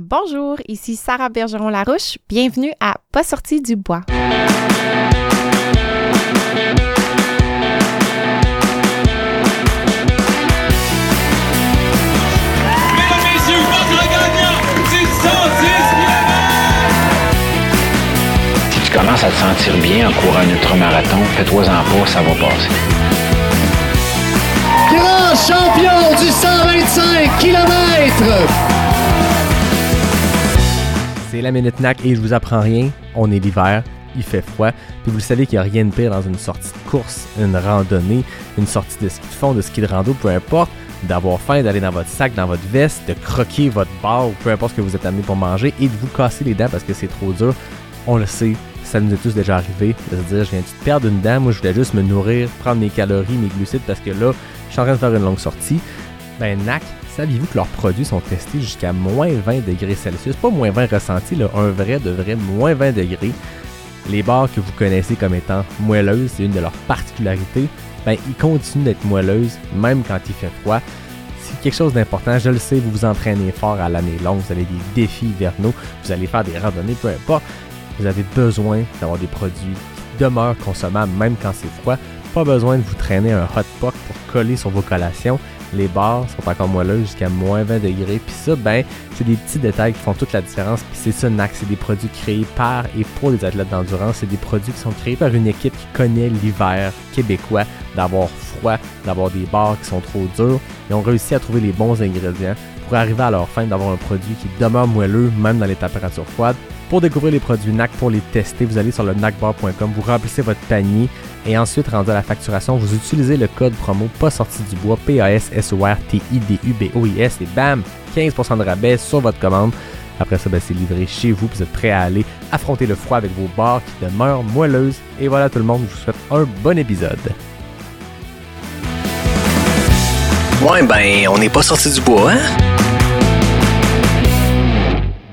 Bonjour, ici Sarah Bergeron-Larouche. Bienvenue à Pas sorti du bois. Mesdames, messieurs, votre gagnant du 110 Si tu commences à te sentir bien en courant un ultramarathon, fais-toi-en pas, ça va passer. grand champion du 125 km. C'est la Minute NAC et je vous apprends rien. On est l'hiver, il fait froid. Puis vous le savez qu'il n'y a rien de pire dans une sortie de course, une randonnée, une sortie de ski de fond, de ski de rando, peu importe, d'avoir faim, d'aller dans votre sac, dans votre veste, de croquer votre bar ou peu importe ce que vous êtes amené pour manger et de vous casser les dents parce que c'est trop dur. On le sait, ça nous est tous déjà arrivé de se dire je viens de perdre une dent, moi je voulais juste me nourrir, prendre mes calories, mes glucides parce que là, je suis en train de faire une longue sortie. Ben NAC, saviez-vous que leurs produits sont testés jusqu'à moins 20 degrés Celsius? Pas moins 20 ressenti, là, un vrai de vrai moins 20 degrés. Les barres que vous connaissez comme étant moelleuses, c'est une de leurs particularités. Ben, ils continuent d'être moelleuses, même quand il fait froid. C'est quelque chose d'important, je le sais, vous vous entraînez fort à l'année longue, vous avez des défis hivernaux, vous allez faire des randonnées, peu importe. Vous avez besoin d'avoir des produits qui demeurent consommables même quand c'est froid. Pas besoin de vous traîner un hot pot pour coller sur vos collations. Les barres sont encore moelleuses jusqu'à moins 20 degrés. Puis ça, ben, c'est des petits détails qui font toute la différence. Puis c'est ça, NAC, c'est des produits créés par et pour les athlètes d'endurance. C'est des produits qui sont créés par une équipe qui connaît l'hiver québécois, d'avoir froid, d'avoir des barres qui sont trop dures. Ils ont réussi à trouver les bons ingrédients pour arriver à leur fin d'avoir un produit qui demeure moelleux même dans les températures froides. Pour découvrir les produits NAC, pour les tester, vous allez sur le nacbar.com, vous remplissez votre panier et ensuite, rendu à la facturation, vous utilisez le code promo pas sorti du bois, P-A-S-S-O-R-T-I-D-U-B-O-I-S et bam, 15% de rabais sur votre commande. Après ça, ben, c'est livré chez vous, vous êtes prêt à aller affronter le froid avec vos barres qui demeurent moelleuses. Et voilà tout le monde, je vous souhaite un bon épisode. Ouais, ben, on n'est pas sorti du bois, hein?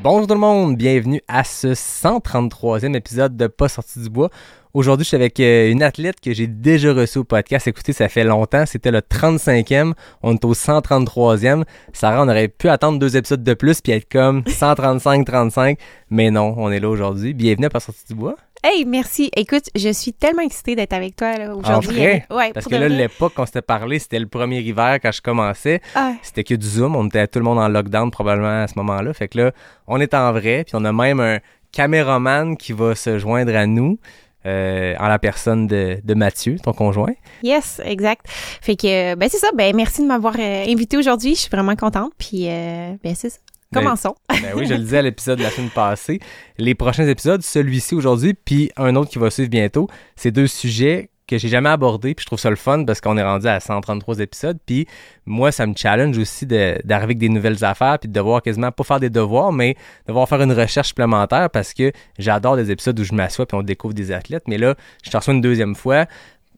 Bonjour tout le monde, bienvenue à ce 133e épisode de Pas sorti du bois. Aujourd'hui, je suis avec euh, une athlète que j'ai déjà reçue au podcast. Écoutez, ça fait longtemps, c'était le 35e, on est au 133e. Sarah, on aurait pu attendre deux épisodes de plus puis être comme 135-35, mais non, on est là aujourd'hui. Bienvenue à Pas sorti du bois. Hey, merci. Écoute, je suis tellement excitée d'être avec toi aujourd'hui. Ouais, Parce que là, l'époque qu'on s'était parlé, c'était le premier hiver quand je commençais. Ah, C'était que du Zoom. On était tout le monde en lockdown probablement à ce moment-là. Fait que là, on est en vrai. Puis on a même un caméraman qui va se joindre à nous euh, en la personne de, de Mathieu, ton conjoint. yes, exact. Fait que, ben c'est ça. Ben merci de m'avoir euh, invité aujourd'hui. Je suis vraiment contente. Puis, euh, ben c'est ça. Commençons. Ben oui, je le disais à l'épisode de la semaine passée. Les prochains épisodes, celui-ci aujourd'hui, puis un autre qui va suivre bientôt, c'est deux sujets que j'ai jamais abordés, puis je trouve ça le fun parce qu'on est rendu à 133 épisodes, puis moi, ça me challenge aussi de- d'arriver avec des nouvelles affaires, puis de devoir quasiment pas faire des devoirs, mais devoir faire une recherche supplémentaire parce que j'adore des épisodes où je m'assois puis on découvre des athlètes, mais là, je te reçois une deuxième fois,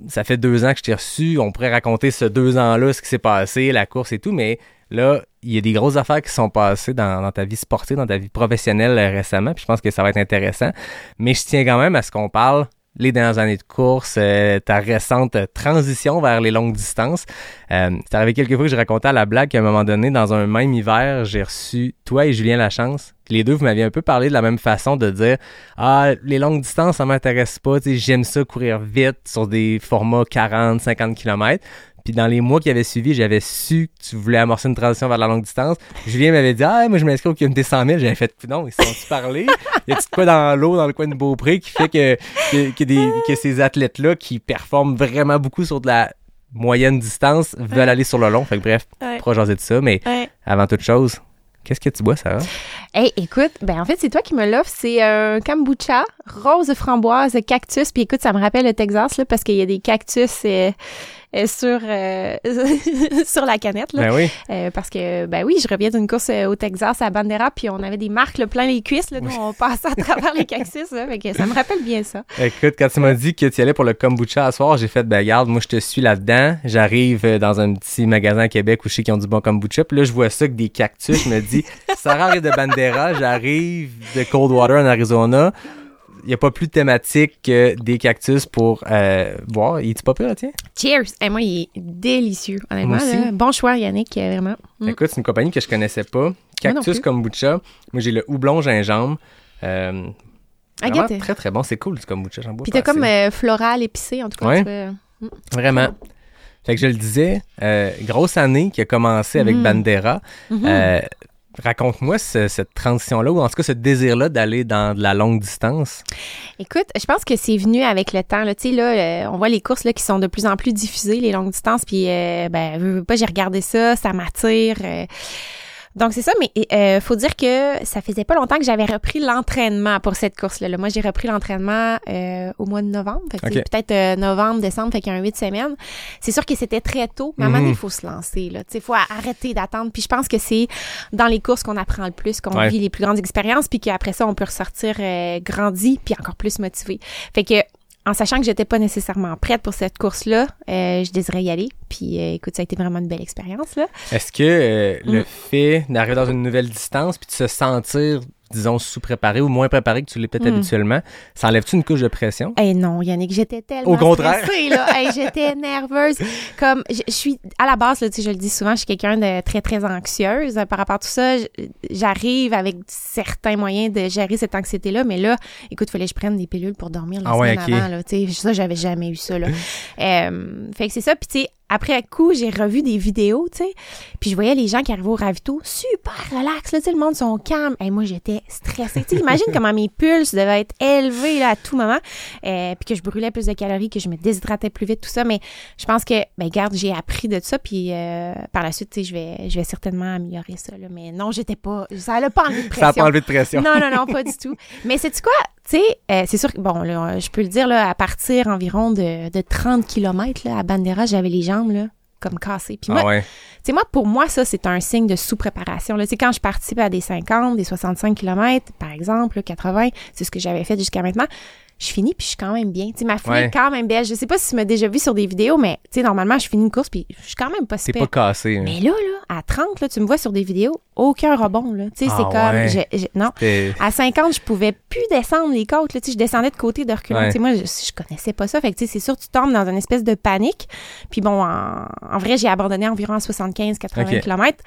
ça fait deux ans que je t'ai reçu, on pourrait raconter ce deux ans-là, ce qui s'est passé, la course et tout, mais là, il y a des grosses affaires qui sont passées dans, ta vie sportive, dans ta vie professionnelle euh, récemment, puis je pense que ça va être intéressant. Mais je tiens quand même à ce qu'on parle les dernières années de course, euh, ta récente transition vers les longues distances. Euh, c'est arrivé quelques fois que je racontais à la blague qu'à un moment donné, dans un même hiver, j'ai reçu toi et Julien Lachance. Les deux, vous m'aviez un peu parlé de la même façon de dire Ah, les longues distances, ça m'intéresse pas. J'aime ça courir vite sur des formats 40, 50 km. Puis dans les mois qui avaient suivi, j'avais su que tu voulais amorcer une transition vers la longue distance. Julien m'avait dit Ah, moi je m'inscris au comité 100 000. J'avais fait Non, ils se sont-tu parlé Y a-tu quoi dans l'eau, dans le coin de Beaupré qui fait que, que, que des, que ces athlètes-là qui performent vraiment beaucoup sur de la moyenne distance veulent aller sur le long? Fait que bref, Ouais. pas jaser de ça. Mais Ouais. avant toute chose, qu'est-ce que tu bois, Sarah? Hey, écoute, ben en fait, c'est toi qui me l'offres. C'est un kombucha rose framboise cactus. Puis écoute, ça me rappelle le Texas, là, parce qu'il y a des cactus euh, euh, sur, euh, sur la canette, là. Ben oui. Euh, parce que, ben oui, je reviens d'une course euh, au Texas à Bandera, puis on avait des marques là, plein les cuisses, là, nous, on passait à travers les cactus, là, fait que ça me rappelle bien ça. Écoute, quand tu m'as dit que tu allais pour le kombucha à soir, j'ai fait, ben regarde, moi je te suis là-dedans. J'arrive dans un petit magasin à Québec où je sais qu'ils ont du bon kombucha. Puis là, je vois ça avec des cactus. Je me dis, Sarah arrive de Bandera, j'arrive de Coldwater en Arizona. Il n'y a pas plus de thématique que des cactus pour euh, boire. Il est pas pire, tiens? Cheers! Et moi, il est délicieux, honnêtement. Moi aussi. là. Bon choix, Yannick, euh, vraiment. Mm. Écoute, c'est une compagnie que je connaissais pas. Cactus kombucha. Moi, j'ai le houblon gingembre. Euh, vraiment très, très bon. C'est cool, du kombucha. J'en bois Puis t'as comme euh, floral épicé, en tout cas. Ouais. tu vois. Vraiment. Fait que je le disais, euh, grosse année qui a commencé avec Mhm. Bandera. Mhm. Euh, Raconte-moi ce- cette transition-là, ou en tout cas ce désir-là d'aller dans de la longue distance. Écoute, je pense que c'est venu avec le temps. Là. Tu sais, là, euh, on voit les courses là, qui sont de plus en plus diffusées, les longues distances. Puis, euh, ben, veux, veux pas, j'ai regardé ça, ça m'attire. euh. Donc, c'est ça, mais euh, faut dire que ça faisait pas longtemps que j'avais repris l'entraînement pour cette course-là. là. Moi, j'ai repris l'entraînement euh, au mois de novembre. Fait que c'est Ok. Peut-être euh, novembre, décembre, fait qu'il y a un huit semaines. C'est sûr que c'était très tôt, mais à un moment donné, Mhm. il faut se lancer. Là. Tu sais, Il faut arrêter d'attendre. Puis je pense que c'est dans les courses qu'on apprend le plus, qu'on Ouais. vit les plus grandes expériences, puis qu'après ça, on peut ressortir euh, grandi, puis encore plus motivé. Fait que en sachant que j'étais pas nécessairement prête pour cette course-là, euh, je désirais y aller. Puis euh, écoute, ça a été vraiment une belle expérience là. Est-ce que euh, le Mm. fait d'arriver dans une nouvelle distance puis de se sentir, disons, sous-préparé ou moins préparé que tu l'es peut-être Mm. habituellement, ça enlève-tu une couche de pression? Eh non, Yannick, j'étais tellement Au contraire. stressée, là. Hey, j'étais nerveuse. Comme, je, je suis, à la base, là, tu sais, je le dis souvent, je suis quelqu'un de très, très anxieuse par rapport à tout ça. J'arrive avec certains moyens de gérer cette anxiété-là, mais là, écoute, fallait que je prenne des pilules pour dormir la Ah ouais, semaine ok. avant, là. Tu sais, ça, j'avais jamais eu ça, là. Euh, fait que c'est ça. Puis, tu sais, après coup, j'ai revu des vidéos, tu sais. Puis, je voyais les gens qui arrivaient au ravito super relax, là. Tu sais, le monde sont calmes. Et moi, j'étais stressée. Tu sais, imagine comment mes pulses devaient être élevés, là, à tout moment. Euh, puis que je brûlais plus de calories, que je me déshydratais plus vite, tout ça. Mais je pense que, ben, garde, j'ai appris de ça. Puis, euh, par la suite, tu sais, je vais, je vais certainement améliorer ça, là. Mais non, j'étais pas, ça n'a pas enlevé de pression. Ça a pas enlevé de pression. Non, non, non, pas du tout. Mais c'est quoi? Tu sais, euh, c'est sûr que, bon, là, je peux le dire, là, à partir environ de, de 30 km, là, à Bandera, j'avais les jambes, là, comme cassées. Puis moi, Ah ouais. tu sais, moi, pour moi, ça, c'est un signe de sous-préparation. Là, tu sais, quand je participe à des 50, des 65 km, par exemple, là, 80, c'est ce que j'avais fait jusqu'à maintenant, je finis puis je suis quand même bien. Tu sais, ma foulée Ouais. est quand même belle. Je sais pas si tu m'as déjà vu sur des vidéos, mais tu sais, normalement, je finis une course puis je suis quand même pas C'est super. pas cassé. hein. Mais là, là, à 30, là, tu me vois sur des vidéos, aucun rebond, là. Tu sais, Ah c'est comme, je- je- non. À 50, je pouvais plus descendre les côtes. Là, tu sais, je descendais de côté de. Ouais. Tu sais, Moi, je, je connaissais pas ça. Fait que tu sais, c'est sûr, tu tombes dans une espèce de panique. Puis bon, en, en vrai, j'ai abandonné environ à 75-80 Ok. km.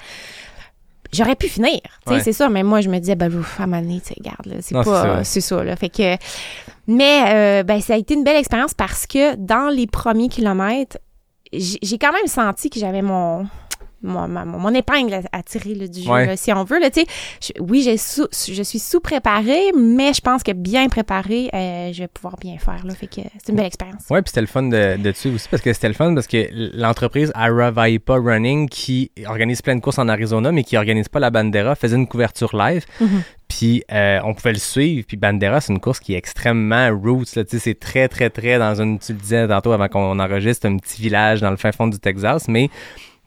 J'aurais pu finir, tu sais, Ouais. c'est sûr, mais moi, je me disais, ben, moment donné, tu sais, regarde, c'est pas, ça. c'est ça, là. Fait que, mais, euh, ben, ça a été une belle expérience parce que dans les premiers kilomètres, j'ai quand même senti que j'avais mon, mon, ma- mon, mon épingle à, à tirer là, du jeu, Ouais. là, si on veut. Là, tu sais. Je- oui, sous- je suis sous-préparée, mais je pense que bien préparée, euh, je vais pouvoir bien faire. Là, fait que c'est une belle expérience. Ouais, puis c'était le fun de, de suivre aussi parce que c'était le fun parce que l'entreprise Aravaipa Running qui organise plein de courses en Arizona mais qui organise pas la Bandera faisait une couverture live. Mhm. Puis euh, on pouvait le suivre. Puis Bandera, c'est une course qui est extrêmement roots. C'est très, très, très dans une. Tu le disais tantôt avant qu'on enregistre, un petit village dans le fin fond du Texas. Mais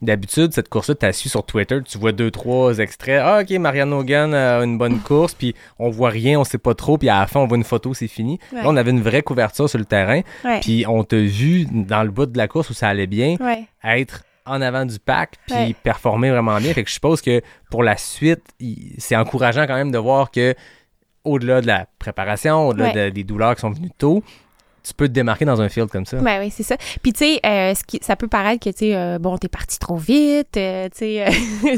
d'habitude, cette course-là, tu su sur Twitter, tu vois deux, trois extraits. Ah, ok, Marianne Hogan a une bonne course. Puis on voit rien, on sait pas trop. Puis à la fin, on voit une photo, c'est fini. Ouais. Là, on avait une vraie couverture sur le terrain. Ouais. Puis on t'a vu dans le bout de la course où ça allait bien ouais. être en avant du pack puis performer vraiment bien. Fait que je suppose que pour la suite, c'est encourageant quand même de voir que au-delà de la préparation, au-delà de- des douleurs qui sont venues tôt, tu peux te démarquer dans un field comme ça. Ben oui, c'est ça. Puis tu sais, euh, ce qui, ça peut paraître que tu sais, euh, bon, t'es parti trop vite, euh, tu sais, euh,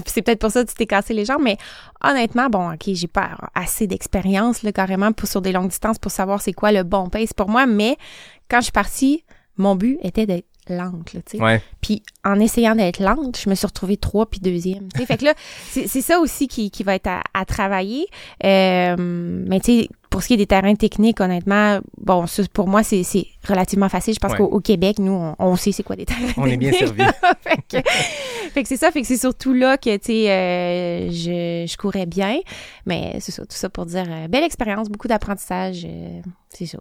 c'est peut-être pour ça que tu t'es cassé les jambes, mais honnêtement, bon, ok, j'ai pas assez d'expérience là carrément pour sur des longues distances pour savoir c'est quoi le bon pace pour moi, mais quand je suis partie, mon but était d'être lente, là, tu sais. Ouais. Puis en essayant d'être lente, je me suis retrouvée trois puis deuxième. Tu sais, fait que là, c'est c'est ça aussi qui, qui va être à, à travailler. Euh, mais tu sais, pour ce qui est des terrains techniques, honnêtement, bon, ça, pour moi, c'est c'est relativement facile. Je pense Ouais. qu'au au Québec, nous, on, on sait c'est quoi des terrains On est bien techniques. servi. fait que, fait que c'est ça. Fait que c'est surtout là que, tu sais, euh, je, je courais bien. Mais c'est ça, tout ça pour dire, euh, belle expérience, beaucoup d'apprentissage. euh, c'est ça.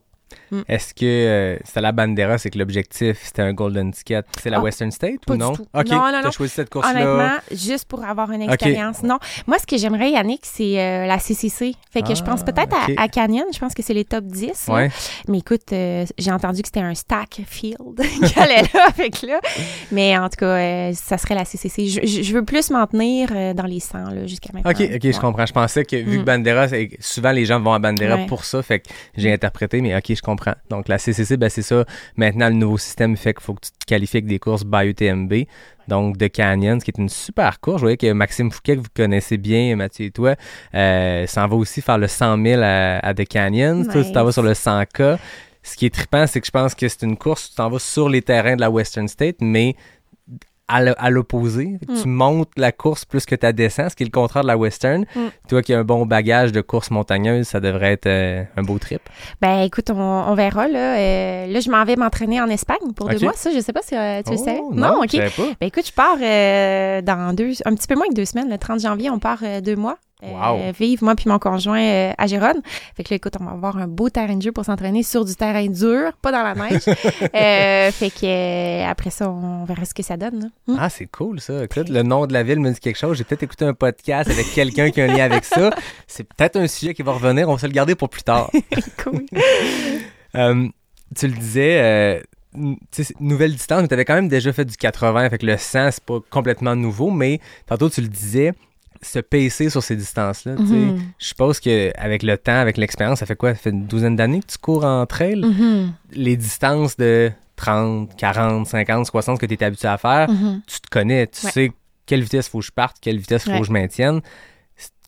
Est-ce que euh, c'était la Bandera, c'est que l'objectif c'était un golden ticket, c'est la Ah, Western State pas ou du non? tout. Ok, Non, non, non. choisi cette course-là. Honnêtement, juste pour avoir une expérience. Non. Moi, ce que j'aimerais, Yannick, c'est euh, la CCC. Fait que je pense Ah, peut-être ok. à, à Canyon. Je pense que c'est les top 10. là. Ouais. Mais écoute, euh, j'ai entendu que c'était un stack field qui allait là. Fait que là. Mais en tout cas, euh, ça serait la CCC. Je, je- je veux plus m'en tenir euh, dans les 100 là, jusqu'à maintenant. Ok, ok, je Ouais. comprends. Je pensais que vu Mm. que Bandera, c'est- souvent les gens vont à Bandera Ouais. pour ça, fait que j'ai interprété, mais ok, je comprends. Donc, la CCC, ben, c'est ça. Maintenant, le nouveau système fait qu'il faut que tu te qualifies avec des courses by UTMB. Donc, The Canyon, qui est une super course. Je voyais que Maxime Fouquet, que vous connaissez bien, Mathieu et toi, euh, s'en va aussi faire le 100 000 à, à The Canyon. Toi, tu t'en vas sur le 100K. Ce qui est trippant, c'est que je pense que c'est une course où tu t'en vas sur les terrains de la Western State, mais à l'opposé. Tu montes la course plus que ta descends, ce qui est le contraire de la Western. Mm. Toi qui as un bon bagage de course montagneuse, ça devrait être euh, un beau trip. Ben écoute, on, on verra là. Euh, là, je m'en vais m'entraîner en Espagne pour deux mois. Ça, je sais pas si euh, tu le Oh, sais. Non, ok. je savais pas. Ben écoute, je pars euh, dans deux, un petit peu moins que deux semaines. Le 30 janvier, on part deux mois. Euh, Wow. vivre, moi puis mon conjoint euh, à Gérone. Fait que là, écoute, on va avoir un beau terrain de jeu pour s'entraîner sur du terrain dur, pas dans la neige. Euh, fait que après ça, on verra ce que ça donne. Hmm? Ah, c'est cool ça. Écoute, le nom de la ville me dit quelque chose. J'ai peut-être écouté un podcast avec quelqu'un qui a un lien avec ça. C'est peut-être un sujet qui va revenir. On va se le garder pour plus tard. cool. Tu le disais, nouvelle distance, mais tu avais quand même déjà fait du 80, fait que le 100, c'est pas complètement nouveau, mais tantôt tu le disais, se pacer sur ces distances-là. Mhm. Je suppose qu'avec le temps, avec l'expérience, ça fait quoi? Ça fait une douzaine d'années que tu cours en trail? Mhm. Les distances de 30, 40, 50, 60 que tu es habitué à faire, Mhm. tu te connais, tu Ouais. sais quelle vitesse faut que je parte, quelle vitesse faut Ouais. que je maintienne.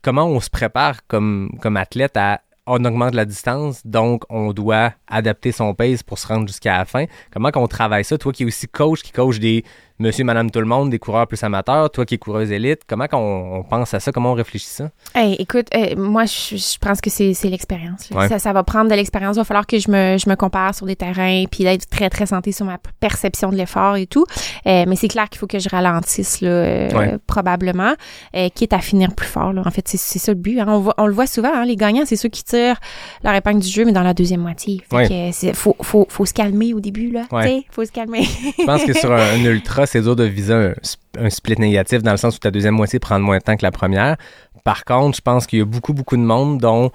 Comment on se prépare comme, comme athlète à on augmente la distance, donc on doit adapter son pace pour se rendre jusqu'à la fin? Comment qu'on travaille ça? Toi qui es aussi coach, qui coach des monsieur, madame, tout le monde, des coureurs plus amateurs, toi qui es coureuse élite, comment on pense à ça? Comment on réfléchit ça? Hey, écoute, euh, moi, je, je pense que c'est l'expérience. Ouais. Ça, ça va prendre de l'expérience. Il va falloir que je me, je me compare sur des terrains, puis d'être très, très santé sur ma perception de l'effort et tout. Euh, mais c'est clair qu'il faut que je ralentisse, là, euh, Ouais. probablement, euh, quitte à finir plus fort. Là. En fait, c'est ça le but. hein. On, voit- on le voit souvent, hein, les gagnants, c'est ceux qui tirent leur épingle du jeu, mais dans la deuxième moitié. Fait Ouais. que, faut, faut, faut se calmer au début, là. Faut se calmer. Je pense que sur un, un ultra, c'est dur de viser un, sp- un split négatif dans le sens où ta deuxième moitié prend moins de temps que la première. Par contre, je pense qu'il y a beaucoup, beaucoup de monde dont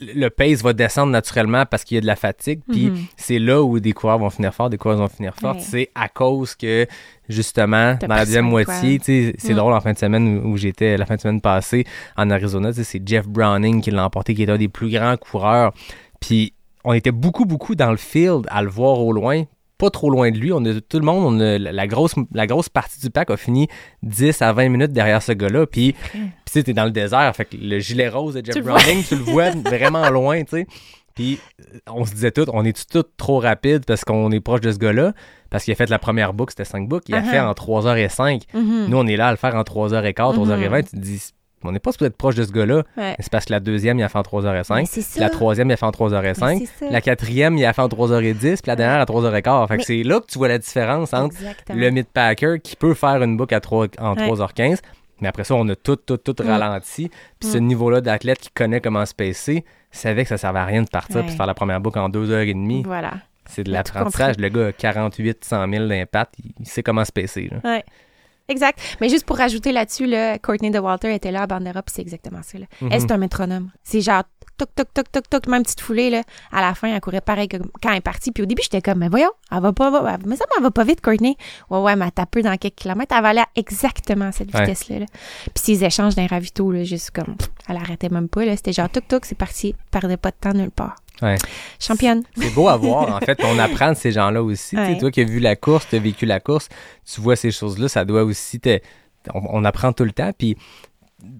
le pace va descendre naturellement parce qu'il y a de la fatigue. Puis Mhm. c'est là où des coureurs vont finir fort, des coureurs vont finir fort. Ouais. C'est à cause que, justement, T'as dans la deuxième moitié, c'est Mm. drôle en fin de semaine où, où j'étais, la fin de semaine passée en Arizona, c'est Jeff Browning qui l'a emporté, qui est un des plus grands coureurs. Puis on était beaucoup, beaucoup dans le field à le voir au loin. Pas trop loin de lui. On a, tout le monde, on a, la, grosse, la grosse partie du pack a fini 10 à 20 minutes derrière ce gars-là. Puis, puis tu sais, t'es dans le désert. Fait que le gilet rose de Jeff Tu Browning, tu le vois vraiment loin, tu sais. Puis on se disait tout, on est tout trop rapide parce qu'on est proche de ce gars-là? Parce qu'il a fait la première boucle, c'était 5 boucles. Il a Uh-huh. fait en 3h05. Mhm. Nous, on est là à le faire en 3h15, 3h20. Tu te dis, on n'est pas supposé être proche de ce gars-là. Ouais. C'est parce que la deuxième, il a fait en 3h05. Mais c'est ça. La troisième, il a fait en 3h05. Mais c'est ça. La quatrième, il a fait en 3h10. Puis la dernière, à 3h15. Fait que Mais- c'est là que tu vois la différence entre Exactement. le mid-packer qui peut faire une boucle à 3, en Ouais. 3h15. Mais après ça, on a tout, tout, tout Mm. ralenti. Puis ce niveau-là d'athlète qui connaît comment se pacer, savait que ça servait à rien de partir puis de faire la première boucle en 2h30. Voilà. C'est de l'apprentissage. Le gars a 48, 100 000 d'impact. Il, il sait comment se pacer. là. Ouais. Exact. Mais juste pour rajouter là-dessus, là, Courtney DeWalter était là à Bandera, puis c'est exactement ça. Là. Mhm. Elle, c'est un métronome. C'est genre toc, toc, toc, toc, toc, même petite foulée. Là. À la fin, elle courait pareil que quand elle est partie. Puis au début, j'étais comme, mais voyons, elle va pas, va- mais ça, elle va pas vite, Courtney. Ouais, ouais, mais elle tape peu dans quelques kilomètres. Elle va aller à exactement cette Ouais. vitesse-là. là. Puis ces échanges d'un ravito, là, juste comme, elle arrêtait même pas. là. C'était genre toc, toc, c'est parti. Perdait pas de temps nulle part. Ouais. Championne. C'est beau à voir, en fait. On apprend de ces gens-là aussi. Ouais. Toi qui as vu la course, tu as vécu la course, tu vois ces choses-là, ça doit aussi te... On, on apprend tout le temps. Puis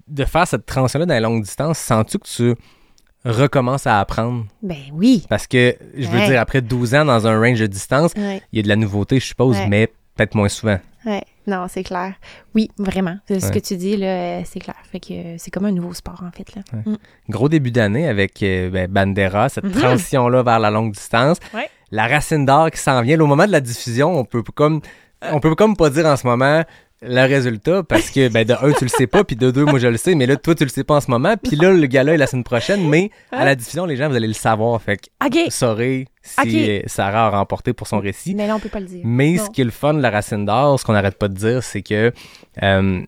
de faire cette transition-là dans la longue distance, sens-tu que tu recommences à apprendre? Ben oui. Parce que, je veux Ouais. dire, après 12 ans dans un range de distance, Ouais. il y a de la nouveauté, je suppose, Ouais. mais peut-être moins souvent. Non, c'est clair. Oui, vraiment. C'est Ce Ouais. que tu dis, là, euh, c'est clair. Fait que euh, c'est comme un nouveau sport, en fait, là. Ouais. Mm. Gros début d'année avec euh, ben, Bandera, cette Mhm. transition-là vers la longue distance. Ouais. La racine d'or qui s'en vient. Là, au moment de la diffusion, on peut comme on peut comme pas dire en ce moment le résultat parce que ben, de un, tu le sais pas, puis de deux, moi je le sais, mais là, toi, tu le sais pas en ce moment. Puis là, le gala est la semaine prochaine, mais à la diffusion, les gens, vous allez le savoir. Fait que vous saurez si Ok. euh, Sarah a remporté pour son récit. Mais là, on peut pas le dire. Mais Non. ce qui est le fun de la racine d'or, ce qu'on n'arrête pas de dire, c'est que euh,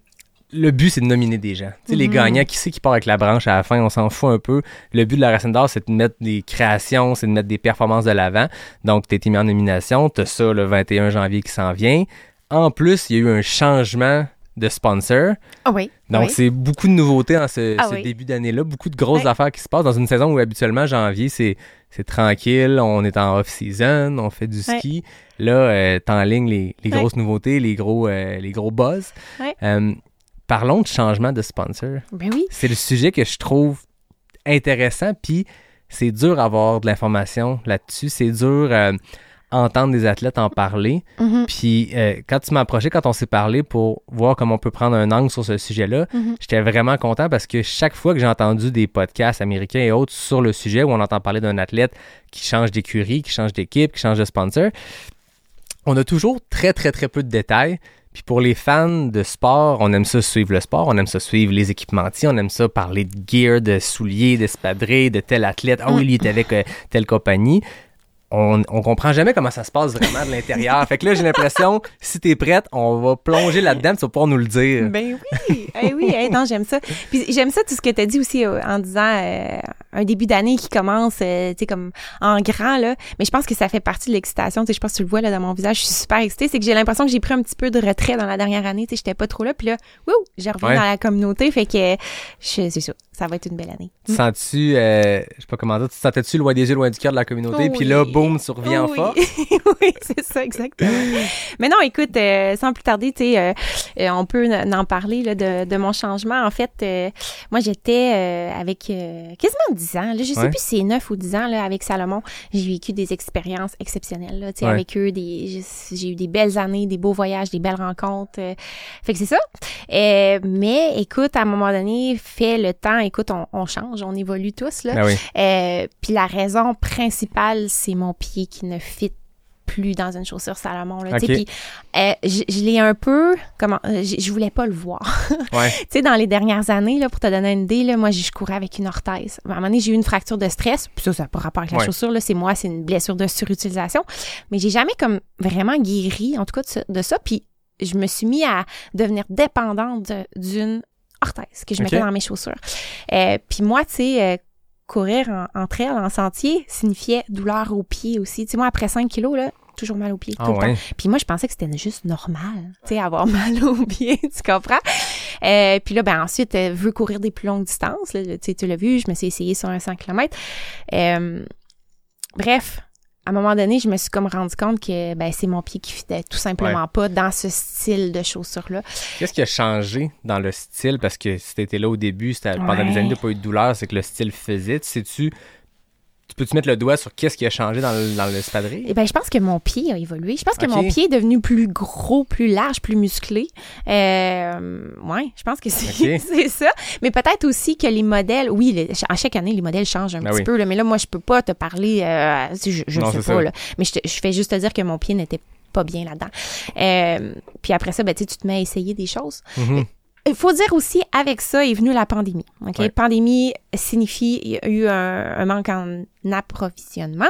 le but, c'est de nominer des gens. Tu sais, les Mhm. gagnants, qui c'est qui part avec la branche à la fin, on s'en fout un peu. Le but de la racine d'or, c'est de mettre des créations, c'est de mettre des performances de l'avant. Donc, tu été mis en nomination. Tu as ça le 21 janvier qui s'en vient. En plus, il y a eu un changement de sponsors. Ah oui. Donc, oui. c'est beaucoup de nouveautés en ce, Ah ce oui. début d'année-là, beaucoup de grosses Ouais. affaires qui se passent dans une saison où habituellement, janvier, c'est, c'est tranquille, on est en off-season, on fait du Ouais. ski. Là, euh, t'en ligne les, les Ouais. grosses nouveautés, les gros, euh, les gros buzz. Ouais. Euh, parlons de changement de sponsor. Ben oui. C'est le sujet que je trouve intéressant, puis c'est dur à avoir de l'information là-dessus. C'est dur euh, entendre des athlètes en parler. Mhm. Puis euh, quand tu m'as approché, quand on s'est parlé pour voir comment on peut prendre un angle sur ce sujet-là, Mhm. j'étais vraiment content parce que chaque fois que j'ai entendu des podcasts américains et autres sur le sujet où on entend parler d'un athlète qui change d'écurie, qui change d'équipe, qui change de sponsor, on a toujours très, très, très peu de détails. Puis pour les fans de sport, on aime ça suivre le sport, on aime ça suivre les équipementiers, on aime ça parler de gear, de souliers, d'espadrilles, de tel athlète. Ah oui, il est avec euh, telle compagnie. On, on comprend jamais comment ça se passe vraiment de l'intérieur. fait que là, j'ai l'impression, si t'es prête, on va plonger là-dedans, tu vas pouvoir nous le dire. Ben oui, eh oui, eh non, j'aime ça. Puis j'aime ça tout ce que tu as dit aussi euh, en disant euh, un début d'année qui commence, euh, tu sais, comme en grand, là. Mais je pense que ça fait partie de l'excitation. Tu sais, je pense que tu le vois, là, dans mon visage, je suis super excitée. C'est que j'ai l'impression que j'ai pris un petit peu de retrait dans la dernière année. Tu sais, j'étais pas trop là. Puis là, wouh, j'ai Ouais. dans la communauté. Fait que, je- c'est ça, ça va être une belle année. Tu Sens-tu, euh, je sais pas comment dire, tu sentais-tu loin des yeux, loin du cœur de la communauté, Oui. puis là, en Oui. force? oui, c'est ça, exactement. Mais non, écoute, euh, sans plus tarder, tu sais, euh, euh, on peut en parler là, de, de mon changement. En fait, euh, moi, j'étais euh, avec euh, quasiment 10 ans. Là, je sais Ouais. plus si c'est 9 ou 10 ans là, avec Salomon. J'ai vécu des expériences exceptionnelles. Là, tu sais, Ouais. Avec eux, des, j'ai- eu des belles années, des beaux voyages, des belles rencontres. euh, fait que c'est ça. Euh, mais écoute, à un moment donné, fait le temps, écoute, on, on change, on évolue tous. Là. Ben oui. Euh, puis la raison principale, c'est mon pied qui ne fit plus dans une chaussure Salomon. Là, tu sais. Ok. Puis euh, je, je l'ai un peu... comment euh, Je, je voulais pas le voir. Ouais. tu sais, dans les dernières années, là, pour te donner une idée, là, moi, je courais avec une orthèse. À un moment donné, j'ai eu une fracture de stress. Puis ça, ça n'a pas rapport avec la Ouais. chaussure. Là, c'est moi, c'est une blessure de surutilisation. Mais j'ai jamais comme vraiment guéri, en tout cas, de ça. de ça. Puis je me suis mis à devenir dépendante d'une orthèse que je mettais dans mes chaussures. Euh, puis moi, tu sais... courir en, entre elles, en sentier, signifiait douleur aux pieds aussi. Tu sais, moi, après 5 kilos, là, toujours mal aux pieds, Ah tout le ouais. temps. Puis moi, je pensais que c'était juste normal, tu sais, avoir mal aux pieds, tu comprends? Euh, puis là, ben ensuite, euh, veux courir des plus longues distances, là, tu sais, tu l'as vu, je me suis essayée sur un 100 km. Euh, bref, à un moment donné, je me suis comme rendu compte que ben, c'est mon pied qui fitait tout simplement pas dans ce style de chaussures-là. Qu'est-ce qui a changé dans le style? Parce que si t'étais là au début, pendant des années, t'as pas eu de douleur, c'est que le style faisait. Tu sais-tu, tu peux-tu mettre le doigt sur qu'est-ce qui a changé dans le, dans l'espadrille? Eh ben, je pense que mon pied a évolué. Je pense que mon pied est devenu plus gros, plus large, plus musclé. Euh, ouais, je pense que c'est ça. Mais peut-être aussi que les modèles, oui, les- à chaque année, les modèles changent un Ben petit oui. peu. Là, mais là, moi, je peux pas te parler. Euh, je je Non, sais pas. Là, mais je, te- je fais juste te dire que mon pied n'était pas bien là-dedans. Euh, puis après ça, ben, tu te mets à essayer des choses. Mhm. Il faut dire aussi, avec ça est venue la pandémie. OK? Ouais. Pandémie signifie il y a eu un, un manque en approvisionnement.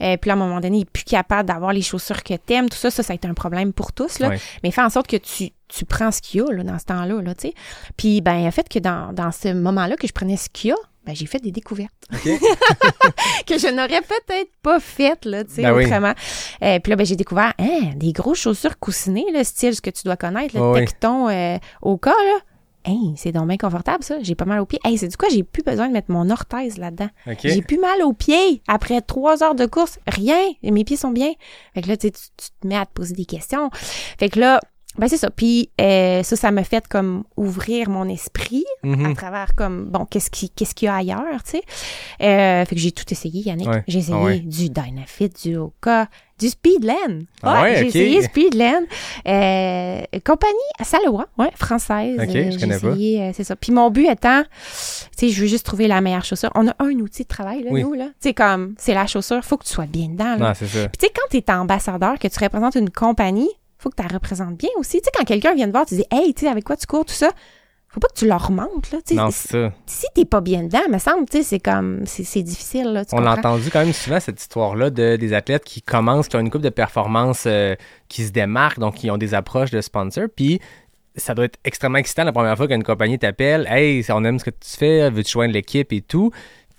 Euh, puis là, à un moment donné, il est plus capable d'avoir les chaussures que t'aimes. Tout ça, ça, ça a été un problème pour tous. Là. Ouais. Mais fais en sorte que tu, tu prends ce qu'il y a là, dans ce temps-là. Là, tu sais. puis, ben, a fait que dans, dans ce moment-là que je prenais ce qu'il y a, ben, j'ai fait des découvertes OK. que je n'aurais peut-être pas faites, là, tu sais, Ben oui. autrement. Euh, puis là, ben, j'ai découvert, hein, des grosses chaussures coussinées, le style, ce que tu dois connaître, le ouais. tecton euh, au cas, là. Hey, c'est donc bien confortable, ça. J'ai pas mal aux pieds. Hey, c'est du quoi? J'ai plus besoin de mettre mon orthèse là-dedans. OK. J'ai plus mal aux pieds. Après trois heures de course, rien. Mes pieds sont bien. Fait que là, tu, sais, tu tu te mets à te poser des questions. Fait que là, ben c'est ça. Puis euh, ça, ça m'a fait comme ouvrir mon esprit Mhm. à travers comme bon qu'est-ce qui qu'est-ce qu'il y a ailleurs tu sais euh, fait que j'ai tout essayé Yannick Ouais. j'ai essayé Ah ouais. du Dynafit du Oka du Speedland Ah ouais, j'ai essayé Speedland euh, compagnie Saloa ouais française Ok, Euh, je j'ai connais pas. essayé euh, c'est ça puis mon but étant tu sais je veux juste trouver la meilleure chaussure on a un outil de travail là Oui. nous là tu sais comme c'est la chaussure faut que tu sois bien dedans là. Non, c'est ça. Puis tu sais, quand tu es ambassadeur, que tu représentes une compagnie, faut que tu la représentes bien aussi. Tu sais, quand quelqu'un vient te voir, tu dis Hey, tu sais, avec quoi tu cours, tout ça, faut pas que tu leur montres, là. Non, si c'est ça. si t'es pas bien dedans, me semble, tu sais, c'est comme, c'est difficile, là. Tu On l'a entendu quand même souvent cette histoire-là de des athlètes qui commencent, qui ont une coupe de performance euh, qui se démarquent, donc qui ont des approches de sponsors, puis ça doit être extrêmement excitant la première fois qu'une compagnie t'appelle, hey, on aime ce que tu fais, veux-tu joindre l'équipe et tout,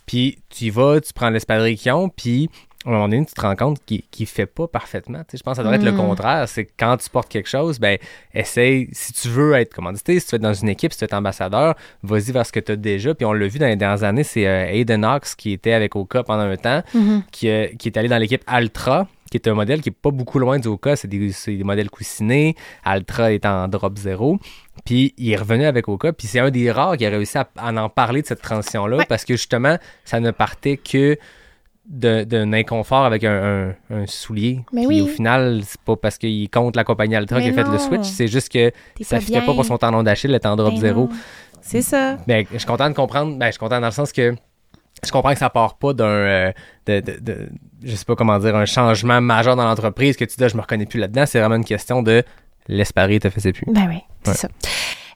puis tu y vas, tu prends l'espadrille qu'ils ont, puis à un moment donné, tu te rends compte qu'il ne fait pas parfaitement. Tu sais, je pense que ça devrait être le Mm. contraire. C'est que quand tu portes quelque chose, ben, essaye, si tu veux être commandité, si tu veux être dans une équipe, si tu veux être ambassadeur, vas-y vers ce que tu as déjà. Puis on l'a vu dans les dernières années, c'est euh, Aiden Knox qui était avec Oka pendant un temps, Mhm. qui, euh, qui est allé dans l'équipe Altra, qui est un modèle qui est pas beaucoup loin du Oka. C'est des, modèles coussinés. Altra est en drop zéro. Puis il est revenu avec Oka. Puis c'est un des rares qui a réussi à, à en parler de cette transition-là Ouais. parce que justement, ça ne partait que d'un inconfort avec un, un- un soulier. Mais Puis oui. au final, c'est pas parce qu'il compte la compagnie Altra Mais qui a fait le switch, c'est juste que ça fitait pas pour son tendon d'Achille, le en drop Ben zéro. C'est ça. Ben, je suis content de comprendre. Ben, je suis content dans le sens que je comprends que ça part pas d'un. euh, de, de- de- je sais pas comment dire, un changement majeur dans l'entreprise que tu dis, Ah, je me reconnais plus là-dedans. C'est vraiment une question de laisse te faisait plus. Ben oui, c'est Ouais. ça.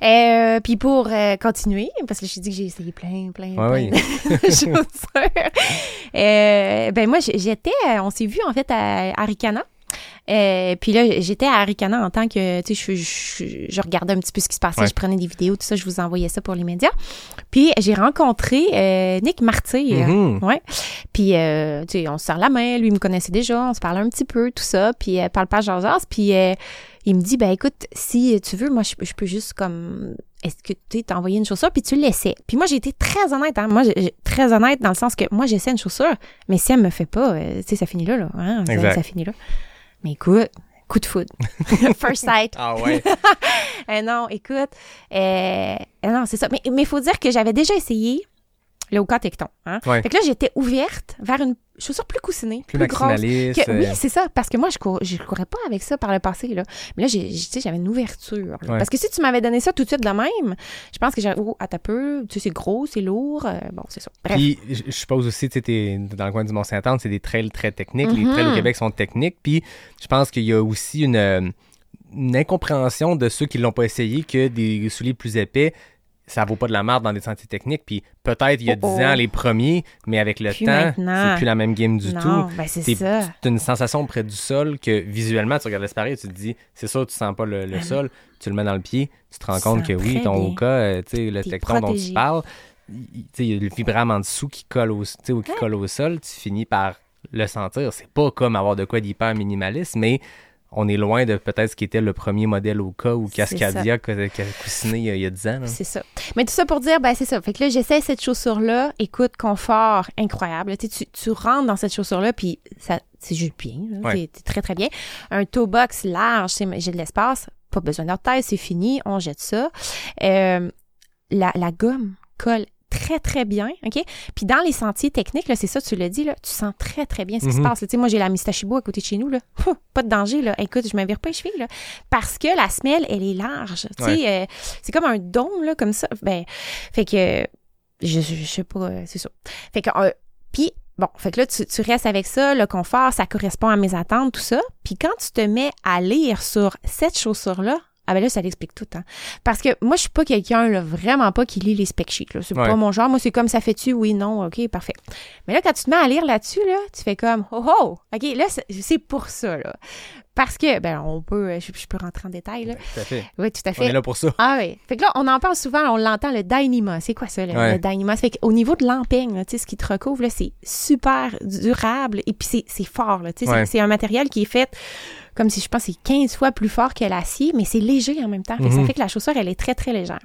Euh, puis pour euh, continuer, parce que je dit que j'ai essayé plein, plein, Ouais, plein de chaussures. Euh, ben moi, j'étais, euh, on s'est vu en fait à Aricana. Euh, puis là, j'étais à Aricana en tant que, tu sais, je, je, je regardais un petit peu ce qui se passait, Ouais. je prenais des vidéos, tout ça, je vous envoyais ça pour les médias. Puis j'ai rencontré euh, Nick Martyr. Mhm. Ouais. Puis, euh, tu sais, on se serre la main. Lui, il me connaissait déjà. On se parlait un petit peu, tout ça. Puis, parle pas jasas. Puis, il me dit, ben écoute, si tu veux, moi, je, je peux juste comme... Est-ce que tu t'as envoyé une chaussure? Puis tu l'essaies. Puis moi j'ai été très honnête hein. Moi j'ai- très honnête dans le sens que moi j'essaie une chaussure mais si elle me fait pas euh, tu sais ça finit là là, hein, ça, finit là. Mais écoute, coup de foudre. First sight. Ah ouais. Euh, non, écoute, euh, euh, non, c'est ça. Mais il faut dire que j'avais déjà essayé le Tecton. Hein? Ouais. Fait que là, j'étais ouverte vers une chaussure plus coussinée, Plus plus, grosse. maximaliste. Que- oui, euh, c'est ça. Parce que moi, je, cour, je courais pas avec ça par le passé. Là. Mais là, j'ai- j'avais une ouverture. Ouais. Parce que si tu m'avais donné ça tout de suite de même, je pense que j'aurais. Oh, à ta peu, tu sais, c'est gros, c'est lourd. euh, bon, c'est ça. Bref. Puis, je suppose aussi, tu sais, dans le coin du Mont-Saint-Anne, c'est des trails très techniques. Les trails au Québec sont techniques. Puis, je pense qu'il y a aussi une, euh, une incompréhension de ceux qui l'ont pas essayé que des souliers plus épais, ça vaut pas de la merde dans des sentiers techniques. Puis, peut-être il y a Oh, 10 ans, les premiers, mais avec le temps, c'est plus la même game du non, tout. ben c'est ça. Une sensation près du sol que visuellement, tu regardes l'espace et tu te dis, c'est sûr, tu sens pas le, le sol, tu le mets dans le pied, tu te rends compte que oui, ton. Oka, euh, tu sais, le tecton dont tu parles, il- il- tu sais, il y a le vibrame en dessous qui colle au, qui colle au sol, tu finis par le sentir. C'est pas comme avoir de quoi d'hyper minimaliste, mais on est loin de peut-être ce qui était le premier modèle Oka ou C'est Cascadia qui a coussiné il y a- il y a 10 ans. C'est ça. Mais tout ça pour dire, ben c'est ça. Fait que là, j'essaie cette chaussure-là. Écoute, confort incroyable. Tu, sais, tu, tu rentres dans cette chaussure-là, puis ça, c'est juste bien. Ouais. C'est très, très bien. Un toe box large, j'ai de l'espace. Pas besoin d'orteil, c'est fini. On jette ça. Euh, la, la gomme colle très, très bien, OK? Puis dans les sentiers techniques, là, c'est ça, tu l'as dit, là, tu sens très, très bien ce qui se Mhm. passe. Tu sais, moi, j'ai la Mistachibo à côté de chez nous, là. Pas de danger, là. Écoute, je me vire pas les chevilles, là. Parce que la semelle, elle est large. Tu sais, euh, c'est comme un dôme, là, comme ça. Ben, fait que, je, je, je sais pas, euh, c'est ça. Fait que, euh, puis, bon, fait que là, tu, tu restes avec ça, le confort, ça correspond à mes attentes, tout ça. Puis quand tu te mets à lire sur cette chaussure-là, ah ben là, ça l'explique tout. Hein. Parce que moi, je suis pas quelqu'un, là, vraiment pas qui lit les spec sheets. là. C'est Ouais. pas mon genre. Moi, c'est comme ça fait-tu, oui, non, OK, parfait. Mais là, quand tu te mets à lire là-dessus, là, tu fais comme, oh oh, OK, là, c'est- pour ça, là. Parce que, ben, on peut, je, je peux rentrer en détail, là. Tout à fait. Oui, tout à On fait. est là pour ça. Ah oui. Fait que là, on en parle souvent, on l'entend, le Dynima. C'est quoi ça, le, Ouais. le Dynima? Fait qu'au niveau de l'empeigne, là, tu sais, ce qui te recouvre, là, c'est super durable et puis c'est, c'est fort, là. Tu sais, c'est, un matériel qui est fait comme si, je pense, c'est 15 fois plus fort que l'acier, mais c'est léger en même temps. Fait que ça Mhm. fait que la chaussure, elle est très, très légère.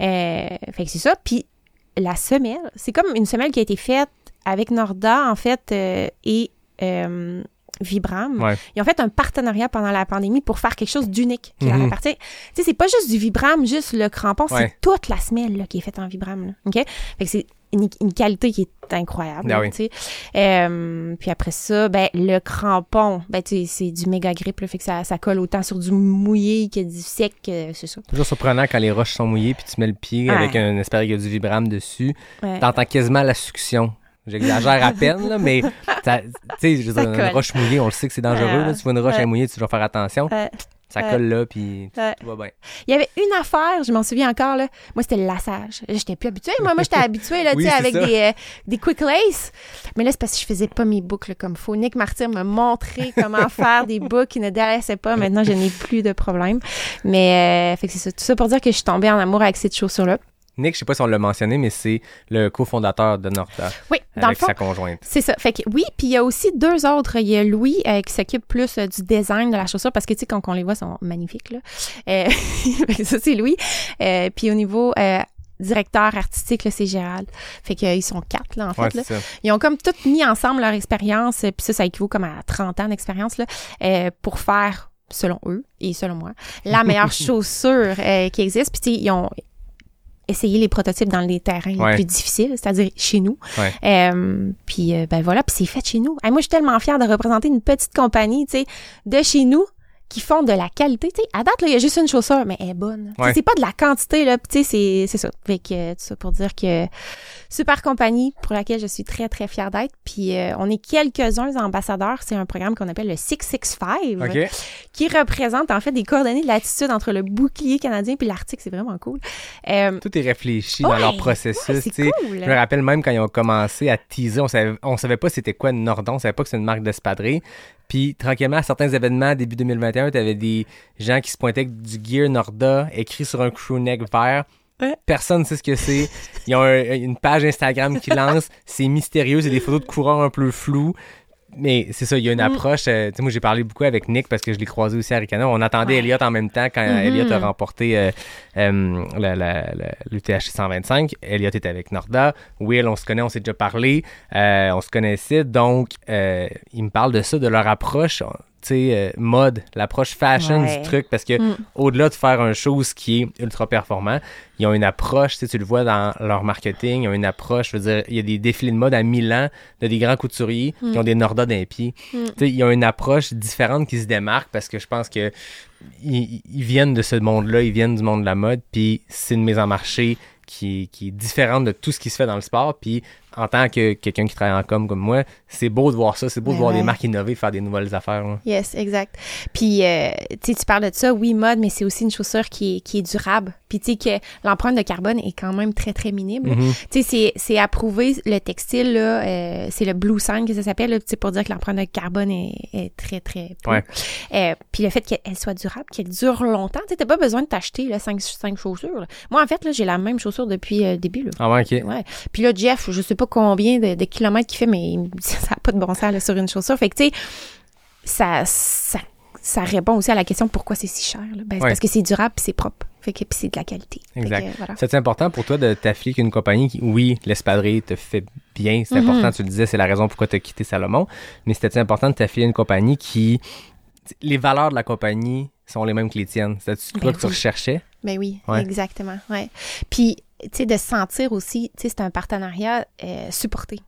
Euh, fait que c'est ça. Puis la semelle, c'est comme une semelle qui a été faite avec Norda, en fait, euh, et euh, Vibram. Ouais. Ils ont fait un partenariat pendant la pandémie pour faire quelque chose d'unique qui leur Mhm. appartient. Tu sais, c'est pas juste du Vibram, juste le crampon, Ouais. c'est toute la semelle là, qui est faite en Vibram. Là, OK? Fait que c'est une, une qualité qui est incroyable. Ah là, oui. tu sais. Euh, puis après ça, ben, le crampon, ben, tu sais, c'est du méga grip, là, fait que ça, ça colle autant sur du mouillé que du sec, euh, c'est ça. Toujours surprenant quand les roches sont mouillées puis tu mets le pied Ouais. avec un espère qu'il y a du vibrame dessus. Ouais. T'entends quasiment la succion. J'exagère à peine, là, mais tu sais, une roche mouillée, on le sait que c'est dangereux. Ouais. là. Tu vois une roche mouillée, tu dois faire attention. Ça Ouais. colle là, puis Ouais. tout va bien. Il y avait une affaire, je m'en souviens encore, là. Moi, c'était le lassage. J'étais plus habituée. Moi, moi j'étais habituée, là, Oui, tu sais, avec ça. des, euh, des quick lace. Mais là, c'est parce que je faisais pas mes boucles comme faut. Nick Martyr m'a montré comment faire des boucles qui ne délaissaient pas. Maintenant, je n'ai plus de problème. Mais, euh, fait que c'est ça. Tout ça pour dire que je suis tombée en amour avec cette chaussure-là. Nick, je sais pas si on l'a mentionné, mais c'est le cofondateur de Norda Oui, dans avec le fond, sa conjointe. C'est ça. Fait que oui, puis il y a aussi deux autres. Il y a Louis euh, qui s'occupe plus euh, du design de la chaussure parce que tu sais quand on les voit, ils sont magnifiques là. Euh, que ça c'est Louis. Euh, puis au niveau euh, directeur artistique c'est Gérald. Fait qu'ils sont quatre là en fait là. Ils ont comme tout mis ensemble leur expérience, puis ça, ça équivaut comme à 30 ans d'expérience, là, euh, pour faire, selon eux et selon moi, la meilleure chaussure euh, qui existe. Puis, tu sais, ils ont essayé les prototypes dans les terrains Ouais. les plus difficiles, c'est-à-dire chez nous. Ouais. Euh, puis, euh, ben voilà, puis c'est fait chez nous. Hey, moi, je suis tellement fière de représenter une petite compagnie, tu sais, de chez nous qui font de la qualité. Tu sais, à date, là, il y a juste une chaussure, mais elle est bonne. Ouais. C'est pas de la quantité, là. Tu sais, c'est, c'est ça. Fait que, euh, tout ça pour dire que super compagnie pour laquelle je suis très, très fière d'être. Puis, euh, on est quelques-uns ambassadeurs. C'est un programme qu'on appelle le 665 OK. qui représente, en fait, des coordonnées de latitude entre le bouclier canadien puis l'Arctique. C'est vraiment cool. Euh, Tout est réfléchi dans leur processus. ouais, c'est cool. Je me rappelle même quand ils ont commencé à teaser, on savait, on savait pas c'était quoi Nordon, on savait pas que c'était une marque d'espadrille. Puis tranquillement, à certains événements, début 2021, tu avais des gens qui se pointaient avec du gear Norda écrit sur un crewneck vert. Personne ne sait ce que c'est. Ils ont un- une page Instagram qui lance. C'est mystérieux. C'est des photos de coureurs un peu floues. Mais c'est ça, il y a une Mm. approche. euh, tu sais, moi, j'ai parlé beaucoup avec Nick parce que je l'ai croisé aussi à Ricana. On attendait Ouais. Elliott en même temps quand Mhm. Elliott a remporté euh, euh, l'UTHC 125. Elliott était avec Norda. Will, on se connaît, on s'est déjà parlé. Euh, on se connaissait. Donc, euh, il me parle de ça, de leur approche. Euh, mode, l'approche fashion Ouais. du truc, parce que Mm. au-delà de faire un chose qui est ultra performant, ils ont une approche, tu le vois dans leur marketing, ils ont une approche, je veux dire, il y a des défilés de mode à Milan de des grands couturiers qui ont des Norda d'un pied. Mm. Tu sais, ils ont une approche différente qui se démarque parce que je pense que ils, ils viennent de ce monde-là, ils viennent du monde de la mode, puis c'est une mise en marché qui, qui est différente de tout ce qui se fait dans le sport, puis en tant que quelqu'un qui travaille en com comme moi, c'est beau de voir ça, c'est beau de Ben voir des marques innover, faire des nouvelles affaires. là. Yes, exact. Puis, euh, tu parles de ça, oui, mode, mais c'est aussi une chaussure qui est, qui est durable. Puis, tu sais, que l'empreinte de carbone est quand même très, très minime. Mhm. Tu sais, c'est- approuvé, le textile, là, euh, c'est le Blue Sign que ça s'appelle, tu sais, pour dire que l'empreinte de carbone est, est très, très peu. Ouais. Euh, puis le fait qu'elle soit durable, qu'elle dure longtemps, tu sais, t'as pas besoin de t'acheter, là, cinq, cinq chaussures. là. Moi, en fait, là, j'ai la même chaussure depuis euh, le début, là. Ah ouais, ok. Ouais. Puis là, Jeff, je sais pas combien de, de kilomètres qu'il fait, mais il me dit, ça n'a pas de bon sens là, sur une chaussure. Fait que, tu sais, ça, ça, ça répond aussi à la question pourquoi c'est si cher. là. Ben, c'est Ouais. parce que c'est durable puis c'est propre. Fait que puis c'est de la qualité. Exact. voilà. C'est important pour toi de t'affilier avec une compagnie qui, oui, l'espadrille te fait bien, c'est Mhm. important, tu le disais, c'est la raison pourquoi tu as quitté Salomon, mais c'était important de t'affilier à une compagnie qui. Les valeurs de la compagnie sont les mêmes que les tiennes? C'est-tu Ben quoi que tu recherchais? Ben oui, Ouais. exactement. Ouais. Puis, sais, de se sentir aussi, tu sais, c'est un partenariat euh, supporté.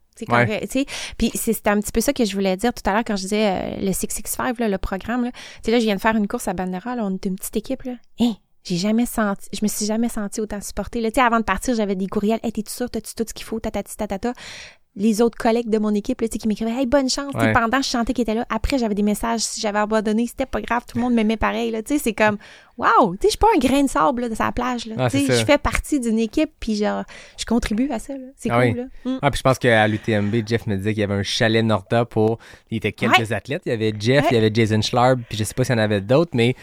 Puis c'est c'était un petit peu ça que je voulais dire tout à l'heure quand je disais euh, le 665, là, le programme. Là. Tu sais, là, je viens de faire une course à Bandera, là, on est une petite équipe. Là. Hein, j'ai jamais senti, je me suis jamais senti autant supportée. Là. Tu sais, avant de partir, j'avais des courriels. Hey, t'es-tu sûr, t'as-tu tout ce qu'il faut, tatati, tatata. Les autres collègues de mon équipe, là, qui m'écrivaient Hey, bonne chance. Ouais. Pendant, je chantais qu'ils étaient là. Après, j'avais des messages. Si j'avais abandonné, c'était pas grave. Tout le monde m'aimait pareil. C'est comme sais, je suis pas un grain de sable là, de sa plage. Là. Ah, je fais partie d'une équipe, puis genre, je contribue à ça. C'est Ah cool. oui. Là. Mm. Ah, puis je pense qu'à l'UTMB, Jeff me disait qu'il y avait un chalet Norda pour. Il était quelques athlètes. Il y avait Jeff, Ouais. il y avait Jason Schlarb, puis je sais pas s'il y en avait d'autres, mais.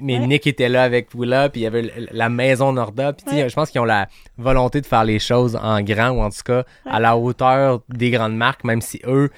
Mais Ouais. Nick était là avec Willa, puis il y avait la maison Norda. Puis tu sais, Ouais. je pense qu'ils ont la volonté de faire les choses en grand, ou en tout cas à la hauteur des grandes marques, même si eux,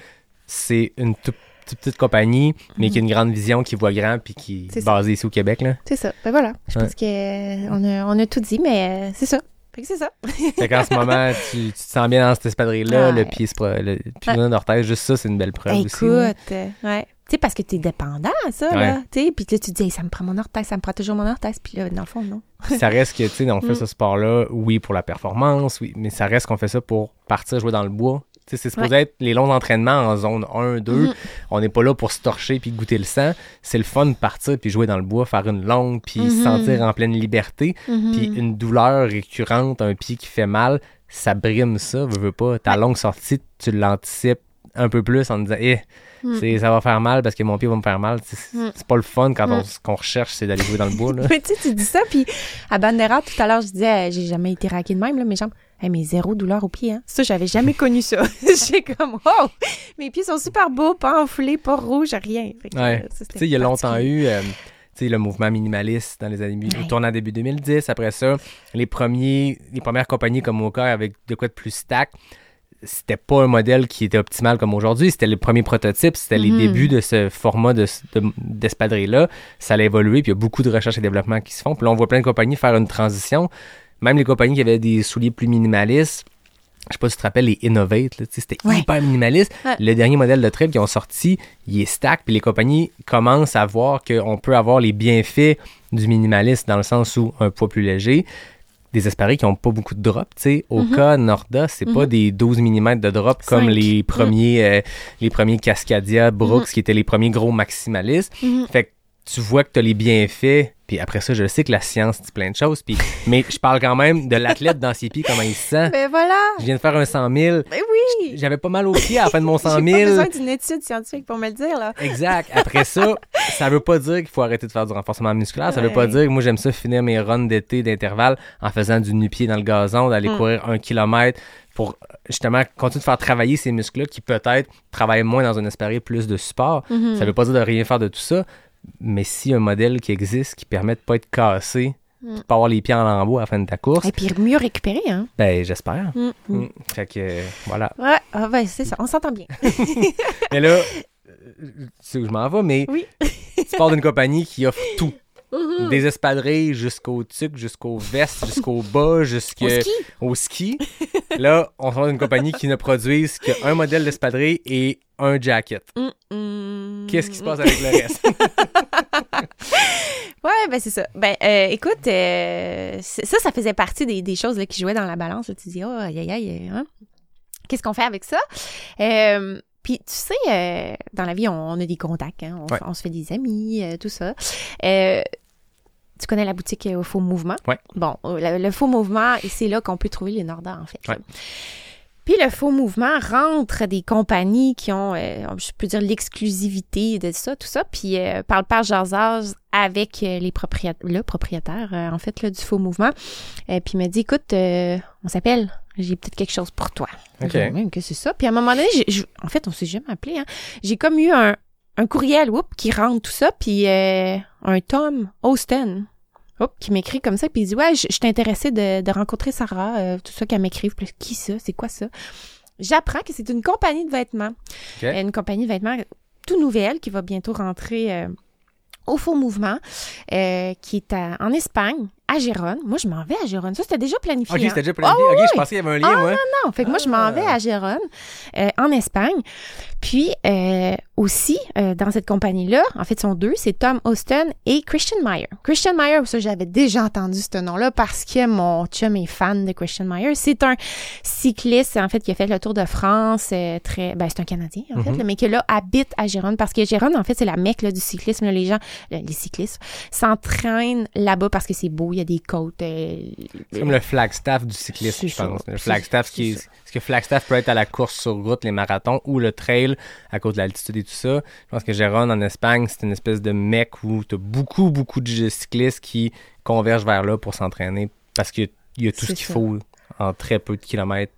c'est une toute, petite compagnie, mais qui a une grande vision, qui voit grand, puis qui Mhm. Est basée ici au Québec. Là. C'est ça. Ben voilà. Je pense que euh, a, on a tout dit, mais euh, c'est ça. Fait que c'est ça. Fait qu'en ce moment, tu, tu te sens bien dans cette espadrille-là, Ouais. le pied, le pied d'orteil, juste ça, c'est une belle preuve Écoute, aussi. là. euh, ouais. Tu sais, parce que t'es dépendant à ça, Ouais. là. Tu sais, puis là, tu te dis, Hey, ça me prend mon orteil, ça me prend toujours mon orteil. Puis là, dans le fond, non. ça reste que, tu sais, on fait Mm. ce sport-là, oui, pour la performance, oui, mais ça reste qu'on fait ça pour partir jouer dans le bois. Tu sais, c'est supposé être les longs entraînements en zone 1, 2. Mhm. On n'est pas là pour se torcher puis goûter le sang. C'est le fun de partir puis jouer dans le bois, faire une longue puis se Mhm. sentir en pleine liberté. Mhm. Puis une douleur récurrente, un pied qui fait mal, ça brime ça, veux, veux pas. Ta longue sortie, tu l'anticipes un peu plus en disant, eh, Mm. c'est- ça va faire mal parce que mon pied va me faire mal. C'est Mm. pas le fun quand on- Mm. ce qu'on recherche, c'est d'aller jouer dans le bois. Là. Mais tu tu dis ça, puis à Bandera, tout à l'heure, je disais, euh, j'ai jamais été raqué de même, là, mes jambes. Hey, mais zéro douleur au pied, hein. Ça, j'avais jamais connu ça. J'ai comme, oh! Mes pieds sont super beaux, pas enflés, pas rouges, rien. Ouais. euh, Tu sais, il y a longtemps eu. euh, le mouvement minimaliste dans les années Ouais. tournant début 2010. Après ça, les premiers, les premières compagnies comme Mocha avec de quoi de plus stack, c'était pas un modèle qui était optimal comme aujourd'hui. C'était le premier prototype, c'était les Mhm. débuts de ce format de, de- d'espadrille-là. Ça allait évoluer, puis il y a beaucoup de recherche et développement qui se font. Puis là, on voit plein de compagnies faire une transition. Même les compagnies qui avaient des souliers plus minimalistes, je sais pas si tu te rappelles, les Innovate, c'était Ouais. hyper minimaliste. Ouais. Le dernier modèle de trail qu'ils ont sorti, il est stack, puis les compagnies commencent à voir qu'on peut avoir les bienfaits du minimalisme dans le sens où un poids plus léger, des espadrilles qui n'ont pas beaucoup de drop, tu sais. Oka, Norda, c'est pas des 12 mm de drop comme les premiers, euh, les premiers Cascadia, Brooks, qui étaient les premiers gros maximalistes. Mhm. Fait que tu vois que tu as les bienfaits, puis après ça, je sais que la science dit plein de choses, puis, mais je parle quand même de l'athlète dans ses pieds, comment il se sent. Ben voilà! Je viens de faire un 100 000. Ben oui! J'avais pas mal aux pieds à la fin de mon 100 J'ai 000. pas besoin d'une étude scientifique pour me le dire, là. Exact. Après ça, ça veut pas dire qu'il faut arrêter de faire du renforcement musculaire. Ça veut pas dire que moi, j'aime ça finir mes runs d'été d'intervalle en faisant du nu-pied dans le gazon, d'aller Mm. courir un kilomètre pour justement continuer de faire travailler ces muscles-là qui peut-être travaillent moins dans un esprit plus de support. Mhm. Ça veut pas dire de rien faire de tout ça, mais si un modèle qui existe qui permet de pas être cassé, Mm. de pas avoir les pieds en lambeaux à la fin de ta course, Et puis mieux récupérer, hein? ben j'espère. Mm. Mm. Fait que euh, voilà. Ouais, ah ben c'est ça, on s'entend bien. Mais là, euh, tu sais où je m'en vais, mais Oui. tu pars d'une compagnie qui offre tout. Des espadrilles jusqu'au tuc, jusqu'au veste, jusqu'au bas, jusqu'au Au ski? au ski. Là, on sort d'une compagnie qui ne produise qu'un modèle d'espadrille et un jacket. Mm, mm. Qu'est-ce qui se passe avec le reste? Ouais, ben c'est ça. Ben euh, écoute, euh, ça, ça faisait partie des, des choses là, qui jouaient dans la balance. là. Tu dis, oh, aïe, aïe, aïe, hein? Qu'est-ce qu'on fait avec ça? Euh, puis tu sais, euh, dans la vie, on, on a des contacts, hein? on, Ouais. on se fait des amis, euh, tout ça. Euh, tu connais la boutique euh, au Faux Mouvement? Ouais. Bon, euh, le, le Faux Mouvement, c'est là qu'on peut trouver les Nordas, en fait. Ouais. Puis le faux mouvement rentre des compagnies qui ont, euh, je peux dire, l'exclusivité de ça, tout ça. Puis euh, par le avec les propriétaires, le propriétaire, euh, en fait, là, du faux mouvement. Puis il m'a dit, écoute, on s'appelle, j'ai peut-être quelque chose pour toi. OK. Même que c'est ça. Puis à un moment donné, je- en fait, on s'est jamais appelé. Hein. J'ai comme eu un, un courriel, whoop, qui rentre tout ça. Puis un Tom Austin. Hop, qui m'écrit comme ça, puis il dit Ouais, je je suis intéressé de, de rencontrer Sarah, euh, tout ça qu'elle m'écrive. Qui ça C'est quoi ça? J'apprends que c'est une compagnie de vêtements. Euh, Une compagnie de vêtements tout nouvelle qui va bientôt rentrer euh, au faux mouvement, euh, qui est à- en Espagne, à Gérone. Moi, je m'en vais à Gérone. Ça, c'était déjà planifié. ok, hein. c'était déjà planifié. Ah, ok, oui, je pensais qu'il y avait un lien, Ah, moi. non, fait que moi, je m'en vais à Gérone, euh, en Espagne. Puis, euh, aussi, euh, dans cette compagnie-là, en fait, ils sont deux, c'est Tom Austin et Christian Meyer. Christian Meyer, ça, j'avais déjà entendu ce nom-là parce que mon chum est fan de Christian Meyer. C'est un cycliste, en fait, qui a fait le Tour de France, euh, très, ben, c'est un Canadien, en fait, Mhm. mais qui, là, habite à Gérone parce que Gérone, en fait, c'est la mecque, là, du cyclisme. là. les gens, le- les cyclistes, s'entraînent là-bas parce que c'est beau, il y a des côtes. euh, C'est comme le flagstaff du cyclisme, je pense. Le flagstaff qui est. Est-ce que flagstaff peut être à la course sur route, les marathons ou le trail à cause de l'altitude et tout ça? Je pense que Gérone en Espagne, c'est une espèce de mec où tu as beaucoup, beaucoup de cyclistes qui convergent vers là pour s'entraîner parce qu'il y y a tout ce qu'il faut en très peu de kilomètres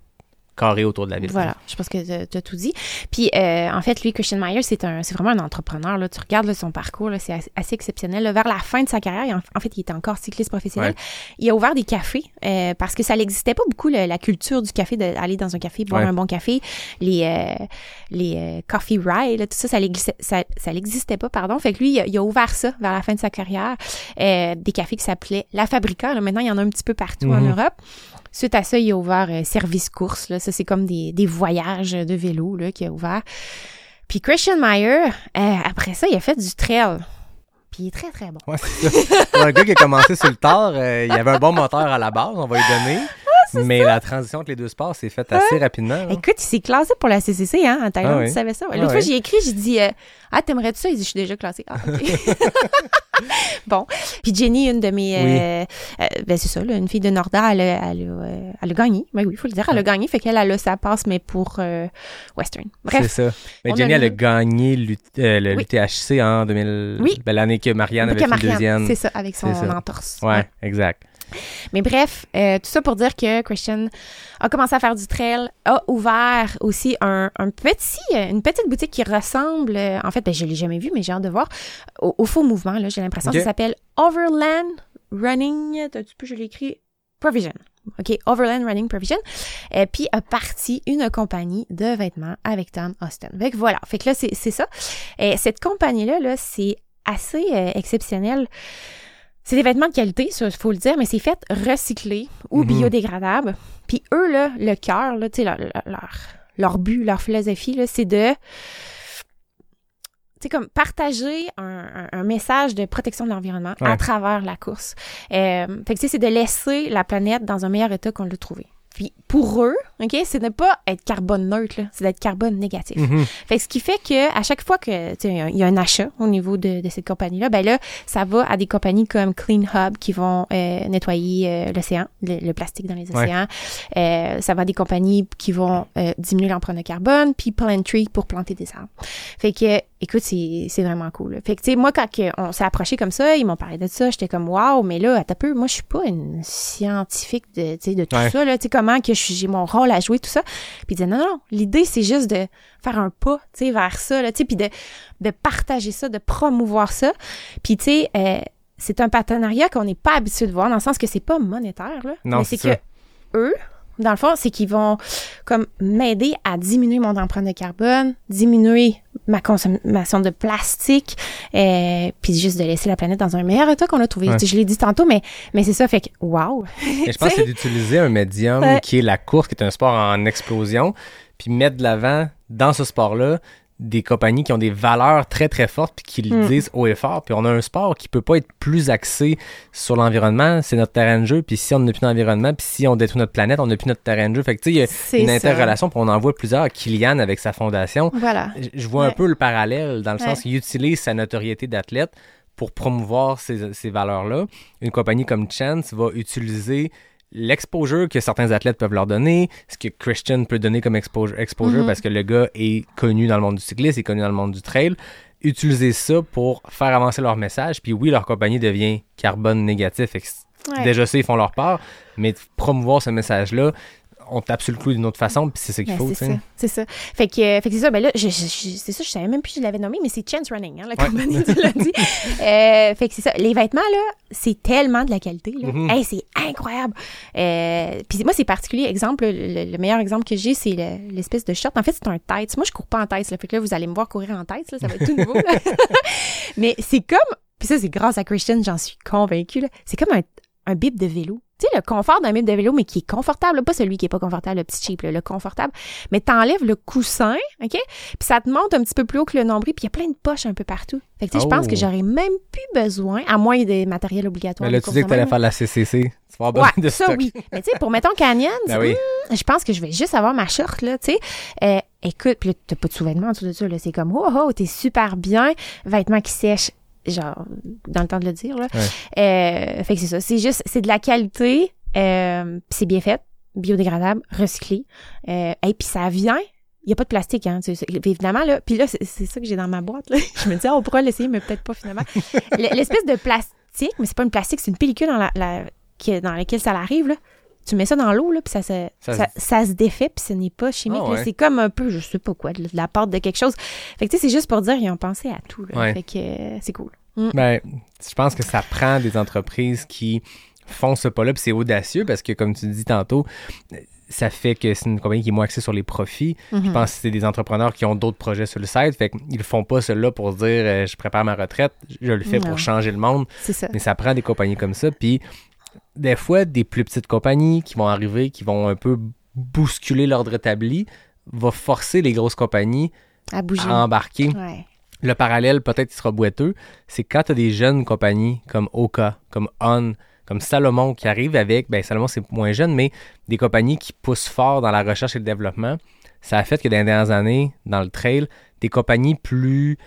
carrés autour de la ville. Voilà, je pense que tu as tout dit. Puis, euh, en fait, lui, Christian Meyer, c'est un, c'est vraiment un entrepreneur. Là. Tu regardes là, son parcours, là, c'est assez, exceptionnel. là. Vers la fin de sa carrière, en, fait, il était encore cycliste professionnel. Ouais. Il a ouvert des cafés euh, parce que ça n'existait pas beaucoup, le- la culture du café, d'aller dans un café, boire Ouais. un bon café. Les, euh, les euh, coffee ride, là, tout ça, ça n'existait ça, ça n'existait pas, pardon. Fait que lui, il a, il a ouvert ça vers la fin de sa carrière. Euh, des cafés qui s'appelaient La Fabrica. Là. Maintenant, il y en a un petit peu partout en Mhm. Europe. Suite à ça, il a ouvert euh, Service Course. Là. Ça, c'est comme des, des voyages de vélo qu'il a ouvert. Puis Christian Meyer, euh, après ça, il a fait du trail. Puis il est très, très bon. Ouais, c'est ça. Pour un gars qui a commencé sur le tard, euh, il avait un bon moteur à la base, on va lui donner. Ah, mais la transition entre les deux sports s'est faite assez rapidement. là. Écoute, il s'est classé pour la CCC hein, en Thaïlande, Ah oui. tu savais ça? Ah L'autre fois, oui. j'ai écrit, j'ai dit euh, Ah, t'aimerais-tu ça? Il dit Je suis déjà classé. Ah, OK. bon. Puis Jenny, une de mes. Oui. euh, euh, ben, c'est ça, là, une fille de Norda, elle a, elle a, euh, elle a gagné. Ben oui, il faut le dire, elle a gagné. Fait qu'elle, elle a sa passe, mais pour euh, Western. C'est Bref. ça. Mais on Jenny, a elle a gagné l'U- euh, le Oui. l'UTHC en 2000. Oui. ben, L'année que Marianne avait fait Marianne, deuxième. C'est ça, avec son C'est ça. entorse. Ouais, exact. Mais bref, euh, tout ça pour dire que Christian a commencé à faire du trail, a ouvert aussi un, un petit, euh, une petite boutique qui ressemble, euh, en fait, ben, je l'ai jamais vu, mais j'ai hâte de voir, au, au faux mouvement, là, j'ai l'impression. Ok. Ça s'appelle Overland Running, tu peux, je l'ai écrit, Provision. OK, Overland Running Provision. Et puis a parti une compagnie de vêtements avec Tom Austin. Fait que voilà. Fait que là, c'est ça. Et cette compagnie-là, là, c'est assez euh, exceptionnel. C'est des vêtements de qualité, ça, faut le dire, mais c'est fait recyclé ou Mhm. biodégradable. Puis eux, là, le cœur, là, leur, leur, leur, but, leur philosophie, là, c'est de c'est comme partager un, message de protection de l'environnement Ouais. à travers la course. Euh, fait que c'est de laisser la planète dans un meilleur état qu'on l'a trouvé. Puis pour eux, ok, c'est de ne pas être carbone neutre, c'est d'être carbone négatif. Mhm. Fait que ce qui fait que à chaque fois que tu sais, il y a- un achat au niveau de, de cette compagnie-là, ben là, ça va à des compagnies comme Clean Hub qui vont euh, nettoyer euh, l'océan, le, le plastique dans les Ouais. océans. Euh, ça va à des compagnies qui vont euh, diminuer l'empreinte de carbone, puis Plant Tree pour planter des arbres. Fait que, écoute, c'est c'est vraiment cool. là. Fait que, tu sais, moi, quand on s'est approché comme ça, ils m'ont parlé de ça, j'étais comme, waouh, mais là, un peu, moi, je suis pas une scientifique de, de tout Ouais. ça, là, tu sais, comment que j'ai mon rôle à jouer, tout ça. Puis ils disaient, non, non, l'idée, c'est juste de faire un pas, tu sais, vers ça, là, tu sais, puis de, de partager ça, de promouvoir ça. Puis, tu sais, euh, c'est un partenariat qu'on n'est pas habitué de voir, dans le sens que c'est pas monétaire, là. Non, mais c'est que eux, dans le fond, c'est qu'ils vont comme m'aider à diminuer mon empreinte de carbone, diminuer ma consommation de plastique, euh, puis juste de laisser la planète dans un meilleur état qu'on a trouvé. Ouais. Je l'ai dit tantôt, mais, mais c'est ça, fait que, wow! Et je pense que c'est d'utiliser un médium qui est la course, qui est un sport en explosion, puis mettre de l'avant dans ce sport-là des compagnies qui ont des valeurs très très fortes puis qui le Mm. disent haut et fort. Puis on a un sport qui peut pas être plus axé sur l'environnement, c'est notre terrain de jeu. Puis si on n'a plus d'environnement, puis si on détruit notre planète, on n'a plus notre terrain de jeu. Fait que tu sais, il y a une interrelation. Puis on en voit plusieurs. Kylian avec sa fondation. Voilà. Je- vois un peu le parallèle dans le Ouais. sens qu'il utilise sa notoriété d'athlète pour promouvoir ces, ces valeurs-là. Une compagnie comme Chance va utiliser l'exposure que certains athlètes peuvent leur donner, ce que Christian peut donner comme exposure, exposure Mhm. parce que le gars est connu dans le monde du cyclisme, est connu dans le monde du trail. Utiliser ça pour faire avancer leur message. Puis oui, leur compagnie devient carbone négatif. Ouais. Déjà ça, ils font leur part, mais promouvoir ce message-là, on tape sur le clou d'une autre façon, puis c'est ça qu'il Ben, faut. c'est ça, c'est ça. Fait que, euh, fait que c'est ça, ben là, c'est ça, je savais même plus que je l'avais nommé, mais c'est Chance Running, hein, la Ouais. compagnie, tu l'as dit. Euh, fait que c'est ça. Les vêtements, là, c'est tellement de la qualité, là. Hey, c'est incroyable. Euh, puis moi, c'est particulier. Exemple, le, le meilleur exemple que j'ai, c'est le- l'espèce de short. En fait, c'est un tights. Moi, je cours pas en tights, là. Fait que là, vous allez me voir courir en tights, là. Ça va être tout nouveau, mais c'est comme, puis ça, c'est grâce à Christian, j'en suis convaincue. C'est comme un, un bib de vélo. Tu sais, le confort d'un bib de vélo, mais qui est confortable, pas celui qui est pas confortable, le petit cheap, là, le confortable. Mais t'enlèves le coussin, OK? Puis ça te monte un petit peu plus haut que le nombril, puis il y a plein de poches un peu partout. Fait que, tu sais, je pense Oh. que j'aurais même plus besoin, à moins des matériels obligatoires. Mais là, tu dis que course tu allais en faire la CCC. Tu vas avoir besoin de ça stock. oui. Mais tu sais, pour mettons Canyon, Ben oui. hmm, je pense que je vais juste avoir ma short, là, tu sais. Euh, écoute, puis là, t'as pas de sous-vêtements en dessous de ça, là. C'est comme, oh, oh, t'es super bien. Vêtements qui sèchent, genre, dans le temps de le dire, là. Euh, fait que c'est ça. C'est juste, c'est de la qualité, euh, c'est bien fait, biodégradable, recyclé. Euh, et puis ça vient. Il n'y a pas de plastique, hein. tu sais, c'est- Évidemment, là. Puis là, c'est ça que j'ai dans ma boîte, là. Je me dis, ah, on pourrait l'essayer, mais peut-être pas finalement. L'espèce de plastique, mais c'est pas une plastique, c'est une pellicule dans, la, la- qui- dans laquelle ça arrive, là. Tu mets ça dans l'eau, là, puis ça se, Ça ça, se- ça se défait, puis ce n'est pas chimique. Ah ouais. C'est comme un peu, je sais pas quoi, de la pâte de quelque chose. Fait que, tu sais, c'est juste pour dire, ils ont pensé à tout, là. Ouais. Fait que euh, c'est cool. Ben, je pense que ça prend des entreprises qui font ce pas-là, puis c'est audacieux parce que, comme tu dis tantôt, ça fait que c'est une compagnie qui est moins axée sur les profits. Je Mhm. pense que c'est des entrepreneurs qui ont d'autres projets sur le site, fait qu'ils font pas cela pour dire euh, je prépare ma retraite, je le fais Non. pour changer le monde, C'est ça. mais ça prend des compagnies comme ça, puis des fois, des plus petites compagnies qui vont arriver, qui vont un peu bousculer l'ordre établi, va forcer les grosses compagnies À bouger. à embarquer Ouais. le parallèle, peut-être qu'il sera boiteux, c'est quand tu as des jeunes compagnies comme Oka, comme On, comme Salomon qui arrivent avec, ben Salomon c'est moins jeune, mais des compagnies qui poussent fort dans la recherche et le développement. Ça a fait que dans les dernières années, dans le trail, des compagnies plus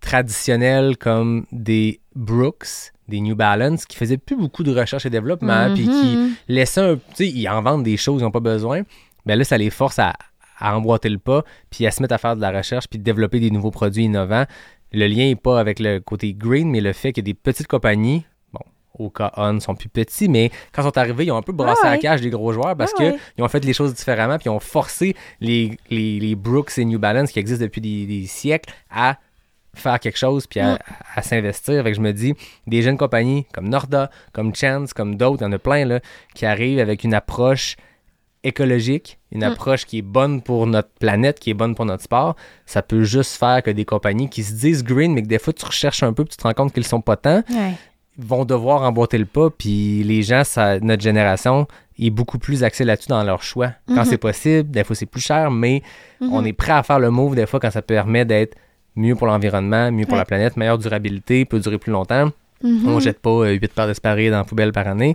traditionnelles comme des Brooks, des New Balance, qui faisaient plus beaucoup de recherche et développement, puis qui Mhm. laissaient un. Tu sais, ils en vendent des choses, ils n'ont pas besoin. Ben là, ça les force à, à emboîter le pas, puis à se mettre à faire de la recherche, puis de développer des nouveaux produits innovants. Le lien n'est pas avec le côté green, mais le fait que des petites compagnies, bon, au cas on sont plus petits, mais quand ils sont arrivés, ils ont un peu brassé Ah la cage des gros joueurs parce Ah ouais. qu'ils ont fait les choses différemment, puis ils ont forcé les, les, les Brooks et New Balance qui existent depuis des, des siècles à faire quelque chose puis à, à s'investir. Fait que je me dis, des jeunes compagnies comme Norda, comme Chance, comme d'autres, il y en a plein là, qui arrivent avec une approche écologique, une Mm. approche qui est bonne pour notre planète, qui est bonne pour notre sport, ça peut juste faire que des compagnies qui se disent green, mais que des fois tu recherches un peu puis tu te rends compte qu'ils sont pas tant, Ouais. vont devoir emboîter le pas. Puis les gens, ça, notre génération est beaucoup plus axée là-dessus dans leur choix. Quand Mhm. c'est possible, des fois c'est plus cher, mais Mhm. on est prêt à faire le move des fois quand ça permet d'être mieux pour l'environnement, mieux pour Ouais. la planète, meilleure durabilité, peut durer plus longtemps. Mhm. On jette pas 8 paires d'espadrilles dans la poubelle par année.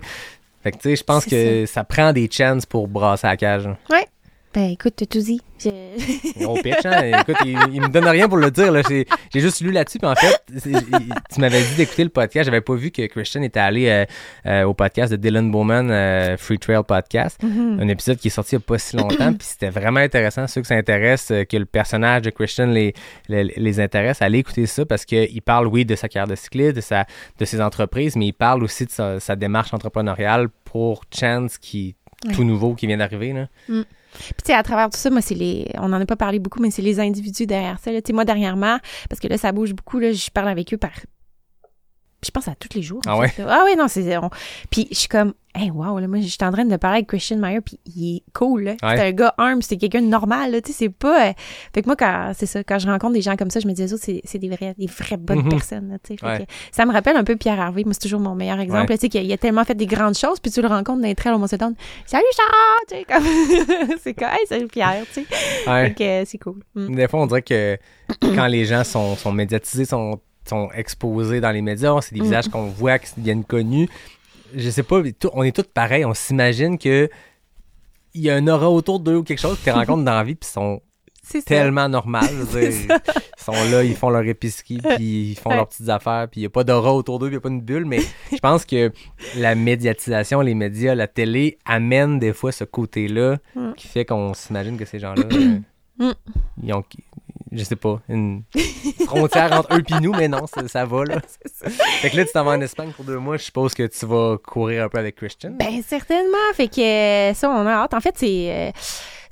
Fait que tu sais, je pense que ça. prend des chances pour brasser la cage. Ben écoute, tout dit. Je- Gros pitch, hein? Écoute, il, il me donne rien pour le dire. là. J'ai j'ai juste lu là-dessus. Puis en fait, tu m'avais dit d'écouter le podcast. J'avais pas vu que Christian était allé euh, euh, au podcast de Dylan Bowman, euh, Free Trail Podcast. Mhm. Un épisode qui est sorti il y a pas si longtemps. puis c'était vraiment intéressant. Ceux que ça intéresse, euh, que le personnage de Christian les, les, les intéresse, allez écouter ça parce qu'il parle, oui, de sa carrière de cycliste, de, sa, de ses entreprises, mais il parle aussi de sa, sa démarche entrepreneuriale pour Chance qui Ouais. tout nouveau qui vient d'arriver. là. Puis tu sais, à travers tout ça, moi, c'est les. On n'en a pas parlé beaucoup, mais c'est les individus derrière ça. Tu sais, moi, dernièrement, parce que là, ça bouge beaucoup, là, je parle avec eux par. Je pense à tous les jours. Ah fait, là. Ah ouais, non, c'est. on- Puis je suis comme, hey, wow, là, moi, je suis en train de parler avec Christian Meyer, puis il est cool, là. Ouais. C'est un gars arm, c'est quelqu'un de normal, là. Tu sais, c'est pas. euh, Fait que moi, quand. C'est ça, quand je rencontre des gens comme ça, je me dis, les autres, c'est des vrais, des vraies bonnes Mhm. personnes, là, tu sais. Ouais. Ça me rappelle un peu Pierre Harvey. Moi, c'est toujours mon meilleur exemple. Ouais. Tu sais, qu'il a- il a tellement fait des grandes choses, puis tu le rencontres dans les trails au Mont Saint-Anne. Salut, Charles! Tu sais, comme. c'est hey, salut, Pierre, tu sais. Ouais. Fait que euh, c'est cool. Mm. Des fois, on dirait que quand les gens sont, sont médiatisés, sont, sont exposés dans les médias, c'est des Mm. visages qu'on voit qui deviennent connus. Je sais pas, on est tous pareils. On s'imagine que il y a un aura autour d'eux ou quelque chose que tu rencontres dans la vie, puis ils sont tellement normales. Ils sont là, ils font leur épicerie, puis ils font Ouais. leurs petites affaires, puis il n'y a pas d'aura autour d'eux, puis il n'y a pas une bulle. Mais je pense que la médiatisation, les médias, la télé amènent des fois ce côté-là Mm. qui fait qu'on s'imagine que ces gens-là, euh, Mm. ils ont, je sais pas, une frontière entre eux et nous, mais non, ça, ça va là. Fait que là, tu t'en vas en Espagne pour deux mois, je suppose que tu vas courir un peu avec Christian. Ben, certainement. Fait que ça, on a hâte. En fait, c'est. euh,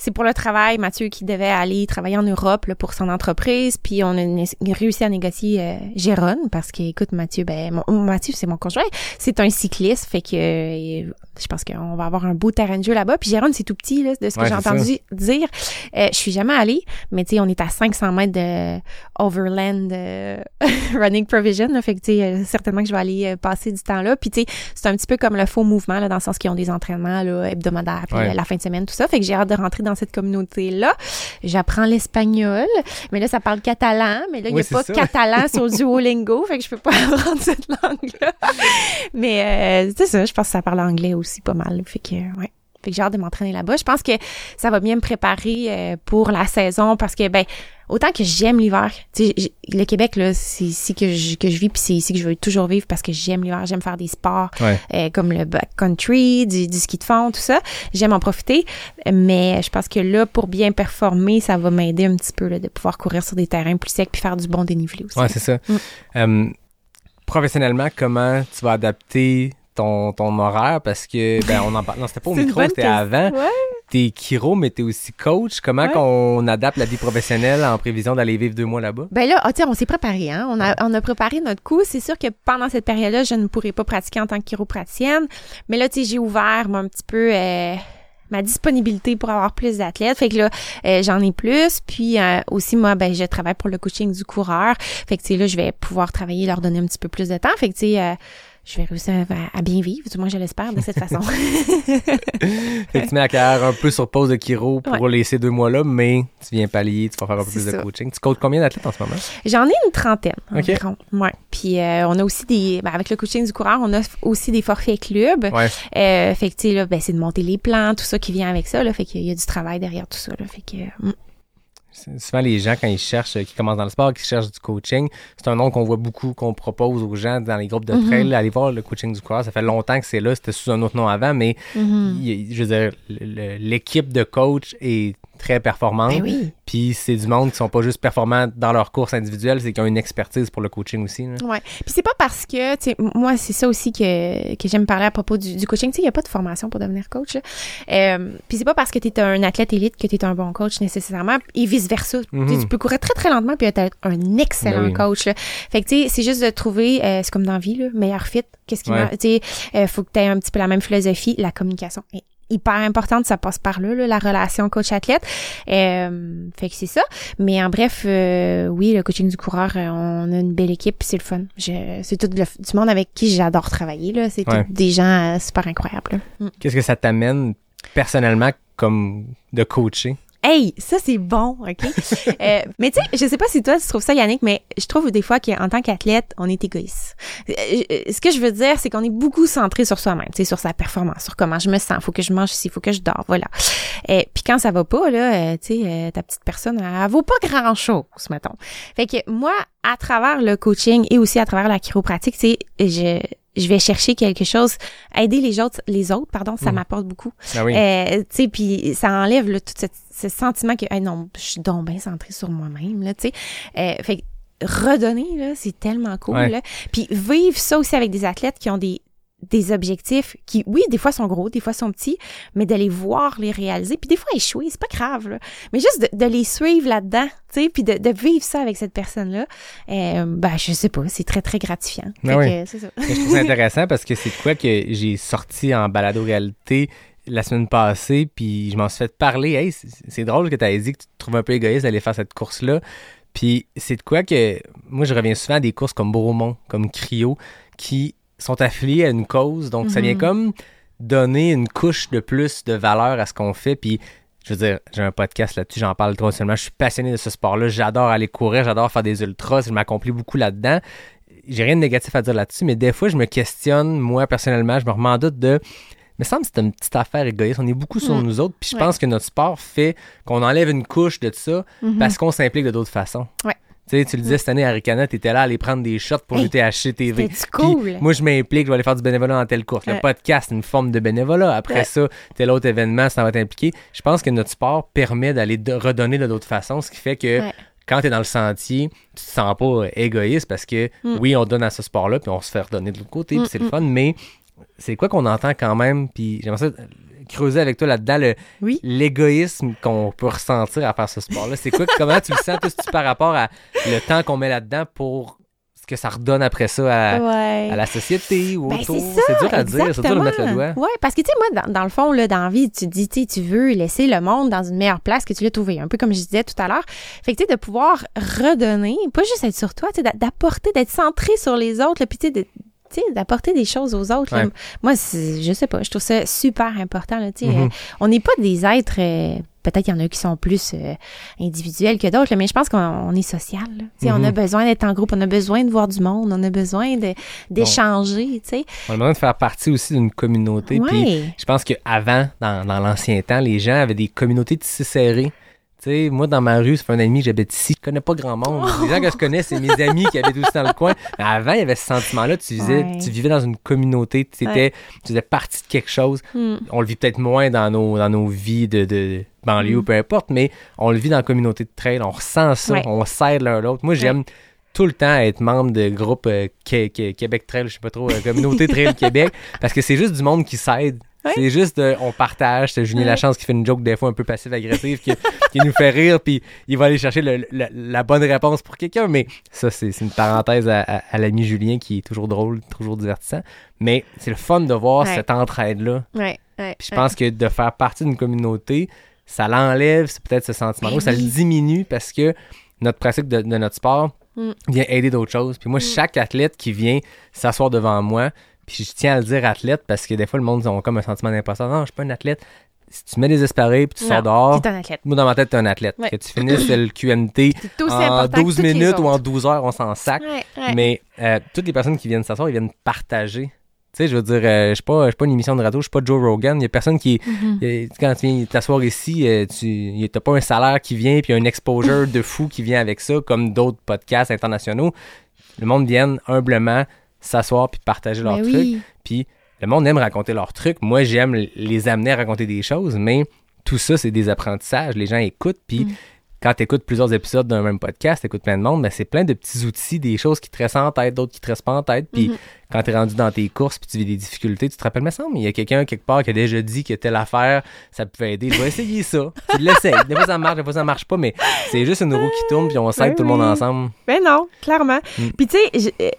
c'est pour le travail, Mathieu qui devait aller travailler en Europe là, pour son entreprise, puis on a né- réussi à négocier euh, Gérone parce que écoute Mathieu, ben mon, Mathieu c'est mon conjoint, c'est un cycliste, fait que euh, je pense qu'on va avoir un beau terrain de jeu là-bas. Puis Gérone c'est tout petit là, de ce que Ouais, j'ai entendu dire. Euh, je suis jamais allée, mais tu sais on est à 500 mètres de Overland euh, Running Provision, là, fait que tu sais euh, certainement que je vais aller passer du temps là. Puis tu sais c'est un petit peu comme le faux mouvement là, dans le sens qu'ils ont des entraînements là, hebdomadaires, puis Ouais. la fin de semaine tout ça. Fait que j'ai hâte de rentrer dans cette communauté là. J'apprends l'espagnol, mais là ça parle catalan, mais là il Oui, n'y a pas ça. catalan sur Duolingo, fait que je peux pas apprendre cette langue là. mais euh, c'est ça, je pense que ça parle anglais aussi pas mal. Fait que ouais. Fait que j'ai hâte de m'entraîner là-bas. Je pense que ça va bien me préparer euh, pour la saison parce que, ben, autant que j'aime l'hiver, tu sais, j- le Québec, là, c'est ici que je, que je vis puis c'est ici que je veux toujours vivre parce que j'aime l'hiver. J'aime faire des sports Ouais. euh, comme le backcountry, du, du ski de fond, tout ça. J'aime en profiter. Mais je pense que là, pour bien performer, ça va m'aider un petit peu là, de pouvoir courir sur des terrains plus secs puis faire du bon dénivelé aussi. Ouais, c'est ça. Mm. Euh, professionnellement, comment tu vas adapter ton, ton horaire? Parce que, ben, on en parle. Non, c'était pas au micro, c'était avant. Ouais. T'es chiro, mais t'es aussi coach. Comment Ouais. qu'on adapte la vie professionnelle en prévision d'aller vivre deux mois là-bas? Ben là, ah, tiens, on s'est préparé, hein. On a, on a préparé notre coup. C'est sûr que pendant cette période-là, je ne pourrais pas pratiquer en tant que chiropraticienne. Mais là, tu sais, j'ai ouvert moi, un petit peu euh, ma disponibilité pour avoir plus d'athlètes. Fait que là, euh, j'en ai plus. Puis euh, aussi, moi, ben, je travaille pour le coaching du coureur. Fait que, tu sais, là, je vais pouvoir travailler, leur donner un petit peu plus de temps. Fait que, tu sais, euh, je vais réussir à, à bien vivre, du moins je l'espère, de cette façon. Fait que tu mets la carrière un peu sur pause de chiro pour laisser deux mois-là, mais tu viens pallier, tu vas faire un peu plus de coaching. Tu coaches combien d'athlètes en ce moment? J'en ai une trentaine Ok. environ. Ouais. Puis euh, on a aussi des ben, avec le coaching du coureur, on a aussi des forfaits club. Ouais. Euh, fait que tu sais là, ben, c'est de monter les plans, tout ça qui vient avec ça là, fait qu'il y a du travail derrière tout ça là, fait que mm. Souvent, les gens, quand ils cherchent, euh, qui commencent dans le sport, qui cherchent du coaching, c'est un nom qu'on voit beaucoup, qu'on propose aux gens dans les groupes de Mhm. trail. Allez voir le coaching du coureur. Ça fait longtemps que c'est là. C'était sous un autre nom avant, mais Mhm. il- je veux dire, l'équipe de coach est très performantes. Ben oui. Puis c'est du monde qui sont pas juste performants dans leur course individuelle, c'est qu'ils ont une expertise pour le coaching aussi. là. Ouais. Puis c'est pas parce que, tu sais, moi, c'est ça aussi que, que j'aime parler à propos du, du coaching. Tu sais, il n'y a pas de formation pour devenir coach. Euh, puis c'est pas parce que tu es un athlète élite que tu es un bon coach nécessairement, et vice-versa. Sais, Mhm. Tu peux courir très, très lentement puis être un excellent Ben oui. coach. Là. Fait que, tu sais, c'est juste de trouver, euh, c'est comme dans la vie, là, meilleur fit. Qu'est-ce qui Ouais. Tu sais, euh, faut que tu aies un petit peu la même philosophie. La communication est hyper importante, ça passe par là, là, la relation coach-athlète. Euh, fait que c'est ça. Mais en bref, euh, oui, le coaching du coureur, euh, on a une belle équipe, c'est le fun. C'est tout le- du monde avec qui j'adore travailler. là. C'est Ouais. des gens euh, super incroyables. Mm. Qu'est-ce que ça t'amène personnellement comme de coacher? Hey, ça c'est bon, ok? Euh, mais tu sais, je sais pas si toi tu trouves ça, Yannick, mais je trouve des fois qu'en tant qu'athlète, on est égoïste. Euh, euh, ce que je veux dire, c'est qu'on est beaucoup centré sur soi-même, tu sais, sur sa performance, sur comment je me sens, faut que je mange ici, faut que je dors, voilà. Euh, Puis quand ça va pas, là, euh, tu sais, euh, ta petite personne, elle, elle vaut pas grand-chose, mettons. Fait que moi, à travers le coaching et aussi à travers la chiropratique, tu sais, je je vais chercher quelque chose, aider les autres, les autres, pardon, ça Mhm. m'apporte beaucoup. Ah oui. Euh, tu sais, puis ça enlève là, tout ce, ce sentiment que, hey, non, je suis donc bien centrée sur moi-même, là, tu sais. Euh, fait que redonner, là, c'est tellement cool, Ouais. là. Puis vivre ça aussi avec des athlètes qui ont des des objectifs qui, oui, des fois sont gros, des fois sont petits, mais de les voir les réaliser, puis des fois échouer, c'est pas grave, là. Mais juste de, de les suivre là-dedans, tu sais, puis de, de vivre ça avec cette personne-là, euh, ben, je sais pas, c'est très, très gratifiant. Ah oui. que, ça. Je trouve ça intéressant parce que c'est de quoi que j'ai sorti en balado-réalité la semaine passée, puis je m'en suis fait parler. Hey, c'est- c'est drôle que tu aies dit que tu te trouves un peu égoïste d'aller faire cette course-là. Puis c'est de quoi que moi, je reviens souvent à des courses comme Beaumont, comme Cryo, qui sont affiliées à une cause. Donc, ça vient Mhm. comme donner une couche de plus de valeur à ce qu'on fait. Puis, je veux dire, j'ai un podcast là-dessus, j'en parle trop seulement. Je suis passionné de ce sport-là. J'adore aller courir, j'adore faire des ultras. Je m'accomplis beaucoup là-dedans. J'ai rien de négatif à dire là-dessus, mais des fois, je me questionne, moi, personnellement, je me remets en doute de. Me semble que c'est une petite affaire égoïste. On est beaucoup sur Mm. nous autres. Puis je Ouais. pense que notre sport fait qu'on enlève une couche de ça Mhm. parce qu'on s'implique de d'autres façons. Ouais. Tu sais, tu le disais cette année à Ricana, tu étais là à aller prendre des shots pour Hey, HCTV. c'était-tu Puis cool? Moi, je m'implique, je vais aller faire du bénévolat dans telle course. Le Ouais. podcast, c'est une forme de bénévolat. Après ça, tel autre événement, ça va t'impliquer. Je pense que notre sport permet d'aller redonner de d'autres façons, ce qui fait que Ouais. quand tu es dans le sentier, tu te sens pas euh, égoïste parce que Mm. oui, on donne à ce sport-là, puis on se fait redonner de l'autre côté, puis Mm, c'est le fun, mais c'est quoi qu'on entend quand même, puis j'aimerais ça euh, creuser avec toi là-dedans, Oui. l'égoïsme qu'on peut ressentir à faire ce sport-là. C'est quoi, comment tu le sens, c'est-tu par rapport à le temps qu'on met là-dedans pour ce que ça redonne après ça à, Ouais. à la société ou Ben, autour? c'est dur à dire, c'est dur de mettre le doigt. Oui, parce que tu sais, moi, dans, dans le fond, là, dans la vie, tu te dis, tu veux laisser le monde dans une meilleure place que tu l'as trouvé, un peu comme je disais tout à l'heure. Fait que tu sais, de pouvoir redonner, pas juste être sur toi, tu sais, d'apporter, d'être centré sur les autres, puis tu sais, de- tu sais, d'apporter des choses aux autres. là. Moi, je sais pas, je trouve ça super important. Là, tu sais, Mhm. euh, on n'est pas des êtres, euh, peut-être qu'il y en a qui sont plus euh, individuels que d'autres, mais je pense qu'on on est social. là. Tu sais, On a besoin d'être en groupe, on a besoin de voir du monde, on a besoin d'échanger. tu sais. On a besoin de faire partie aussi d'une communauté. Puis je pense qu'avant, dans, dans l'ancien temps, les gens avaient des communautés tissées serrées. Sais, moi, dans ma rue, ça fait un ami, j'habite ici. Je connais pas grand monde. Les gens que je connais, c'est mes amis qui habitent aussi dans le coin. Mais avant, il y avait ce sentiment-là. Tu, Ouais. tu vivais dans une communauté. Tu, faisais partie de quelque chose. Hmm. On le vit peut-être moins dans nos, dans nos vies de, de banlieue ou Mm. peu importe, mais on le vit dans la communauté de trail. On ressent ça. Ouais. On s'aide l'un l'autre. Moi, j'aime tout le temps être membre de groupe euh, Qué- Qué- Québec Trail, je sais pas trop, euh, Communauté Trail Québec, parce que c'est juste du monde qui s'aide. C'est juste, de- on partage. C'est Julien Ouais. Lachance qui fait une joke des fois un peu passive-agressive qui, qui nous fait rire, puis il va aller chercher le- le- la bonne réponse pour quelqu'un. Mais ça, c'est une parenthèse à, à- à l'ami Julien qui est toujours drôle, toujours divertissant. Mais c'est le fun de voir cette entraide-là. Puis je pense que de faire partie d'une communauté, ça l'enlève, c'est peut-être ce sentiment-là, ça le oui. diminue parce que notre pratique de, de notre sport Mm. vient aider d'autres choses. Puis moi, chaque athlète qui vient s'asseoir devant moi, puis je tiens à le dire athlète parce que des fois, le monde a comme un sentiment d'imposteur. Non, je suis pas un athlète. Si tu mets des espadrilles puis tu Non, sors dehors, un athlète. moi, dans ma tête, t'es un athlète. Ouais. Que tu finisses le QMT en important 12 que toutes les minutes ou en autres. 12 heures, on s'en sac. Ouais, ouais. Mais euh, toutes les personnes qui viennent s'asseoir, ils viennent partager. Tu sais, je veux dire, euh, je suis pas, je suis pas une émission de radio, je suis pas Joe Rogan. Il y a personne qui. Mhm. a- quand tu viens t'asseoir ici, euh, tu n'as pas un salaire qui vient, puis un exposure de fou qui vient avec ça, comme d'autres podcasts internationaux. Le monde vient humblement s'asseoir puis partager leurs Ben trucs. oui. Puis le monde aime raconter leurs trucs. Moi, j'aime les amener à raconter des choses, mais tout ça, c'est des apprentissages. Les gens écoutent, puis Mm. quand tu écoutes plusieurs épisodes d'un même podcast, tu écoutes plein de monde, mais c'est plein de petits outils, des choses qui te restent en tête, d'autres qui te restent pas en tête. Puis Mm-hmm. Quand tu es rendu dans tes courses, puis tu vis des difficultés, tu te rappelles, mais ça, mais il y a quelqu'un quelque part qui a déjà dit que telle affaire, ça peut aider. Je vais essayer ça. Tu l'essayes. Des fois, ça marche, des fois, ça marche pas, mais c'est juste une roue qui tourne, puis on s'aide Oui, tout le monde ensemble. Ben non, clairement. Mm. Puis tu sais, euh,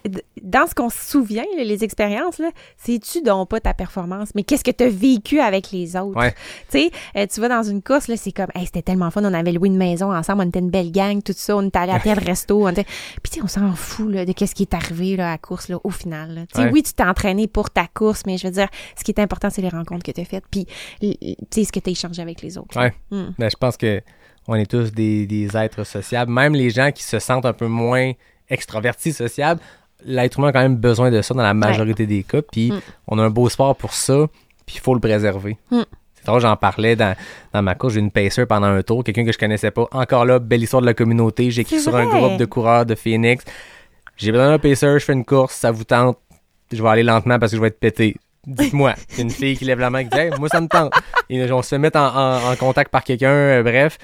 dans ce qu'on se souvient, les expériences, là, c'est-tu donc pas ta performance, mais qu'est-ce que tu as vécu avec les autres? Ouais. Tu sais, euh, tu vas dans une course, là, c'est comme, hey, c'était tellement fun, on avait loué une maison ensemble, on était une belle gang, tout ça, on était allé à tel resto, on était... Puis tu sais, on s'en fout là, de qu'est-ce qui est arrivé là, à la course, là, au final. Là. Ouais. oui, tu t'es entraîné pour ta course, mais je veux dire, ce qui est important, c'est les rencontres que tu as faites, puis ce que tu as échangé avec les autres. Ouais. Mm. Ben, je pense que on est tous des, des êtres sociables. Même les gens qui se sentent un peu moins extravertis, sociables, l'être humain a quand même besoin de ça dans la majorité des cas. Puis Mm. on a un beau sport pour ça, puis il faut le préserver. Mm. C'est drôle, j'en parlais dans, dans ma course. J'ai une pacer pendant un tour, quelqu'un que je connaissais pas. Encore là, belle histoire de la communauté. J'ai écrit C'est sur un groupe de coureurs de Phoenix. J'ai besoin d'un pacer, je fais une course, ça vous tente. Je vais aller lentement parce que je vais être pété. Dites-moi. C'est une fille qui lève la main et qui dit Hey, Moi, ça me tente. Et on se mettre en, en- en contact par quelqu'un, euh, bref.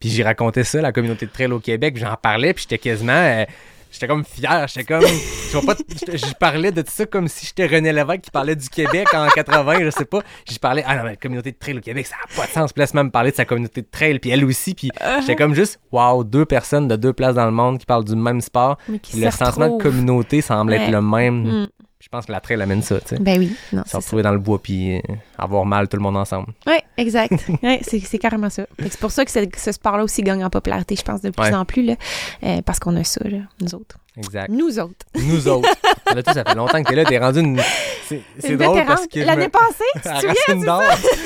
Puis j'ai raconté ça, la communauté de trail au Québec, j'en parlais, puis j'étais quasiment. euh, j'étais comme fier, j'étais comme. Je, vois pas, je, je parlais de ça comme si j'étais René Lévesque qui parlait du Québec en 80, je sais pas. J'y parlais, ah non, mais la communauté de trail au Québec, ça n'a pas de sens. Puis là, me parlait de sa communauté de trail, puis elle aussi, puis j'étais comme juste, waouh, deux personnes de deux places dans le monde qui parlent du même sport. Mais qui Puis le se sentiment de communauté semble être le même. Mm. Je pense que la trail amène ça, tu sais. Ben oui, non, Se retrouver dans le bois, puis euh, avoir mal tout le monde ensemble. Oui, exact. ouais, c'est, carrément ça. C'est pour ça que ce, ce sport-là aussi gagne en popularité, je pense, de plus Ouais. en plus, là, euh, parce qu'on a ça, là, nous autres. Exact. Nous autres. Nous autres. Là, toi, ça fait longtemps que t'es là, t'es rendu une. C'est, drôle parce que. L'année me- passée, tu te souviens?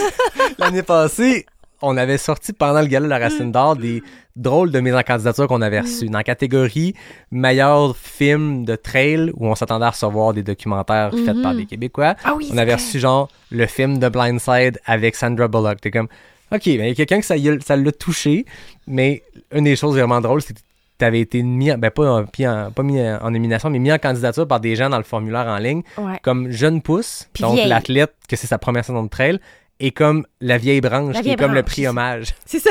L'année passée, on avait sorti pendant le gala de la Racine d'Or des drôles de mises en candidature qu'on avait reçues. Dans la catégorie meilleur film de trail où on s'attendait à recevoir des documentaires faits par des Québécois. Ah oui, on avait reçu genre le film de Blindside avec Sandra Bullock. T'es comme, ok, ben, il y a quelqu'un que ça, l'a touché, mais une des choses vraiment drôles, c'est que t'avais été mis, en- ben pas, en- pas mis en nomination, mais mis en candidature par des gens dans le formulaire en ligne, Ouais. comme Jeune Pousse, Puis donc l'athlète, que c'est sa première saison de trail, et comme La Vieille Branche, La qui est comme le prix hommage. C'est ça.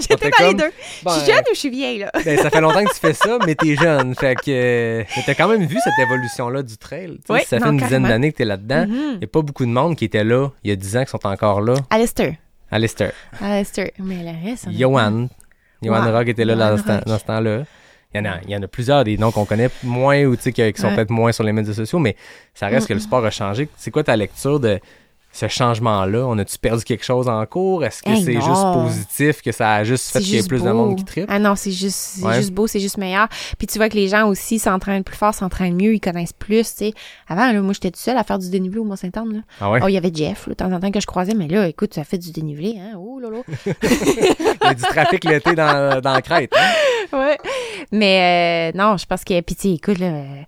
J'étais dans les deux. je suis ben, jeune ou je suis vieille, là? Ben, ça fait longtemps que tu fais ça, mais t'es jeune. Fait que euh, t'as quand même vu cette évolution-là du trail. Oui, ça fait non, une dizaine d'années que t'es là-dedans. Il Mhm. n'y a pas beaucoup de monde qui était là il y a 10 ans qui sont encore là. Alistair. Alistair. Alistair. Mais le reste, Johan. Johan Ouais, Rock était là dans ce, dans temps-là. Il y, en a, il y en a plusieurs des noms qu'on connaît moins ou qui, sont Ouais. peut-être moins sur les médias sociaux, mais ça reste que le sport a changé. C'est quoi ta lecture de ce changement-là? On a-tu perdu quelque chose en cours? Est-ce que Hey, c'est juste positif, que ça a juste fait qu'il y ait plus de monde qui tripe? Ah non, c'est juste, Ouais. juste beau, c'est juste meilleur. Puis tu vois que les gens aussi s'entraînent plus fort, s'entraînent mieux, ils connaissent plus, tu sais. Avant, là, moi, j'étais toute seule à faire du dénivelé au Mont-Saint-Anne, là. Ah ouais? Oh, il y avait Jeff, là, de temps en temps que je croisais, mais là, écoute, ça fait du dénivelé, hein. Oh là. Il y a du trafic l'été dans, dans la crête. hein? ouais. Mais euh, non, je pense que, puis tu écoute, là, euh,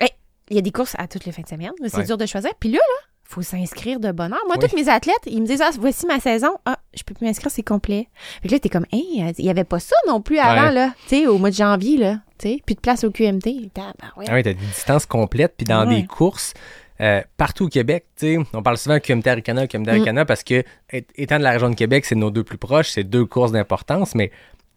hey, il y a des courses à toutes les fins de semaine. C'est Ouais. dur de choisir. Puis là, là, faut s'inscrire de bonne heure. Moi, Oui. tous mes athlètes, ils me disent, ah, voici ma saison. Ah, je peux plus m'inscrire, c'est complet. Fait que là, t'es comme, hey, il y avait pas ça non plus avant, Ouais. là. Tu sais, au mois de janvier, là. Tu sais, plus de place au QMT. Ah oui, t'as des distances complètes, puis dans Ouais. des courses euh, partout au Québec, tu sais, on parle souvent QMT Aricana, QMT Mm. Aricana, parce que étant de la région de Québec, c'est nos deux plus proches, c'est deux courses d'importance, mais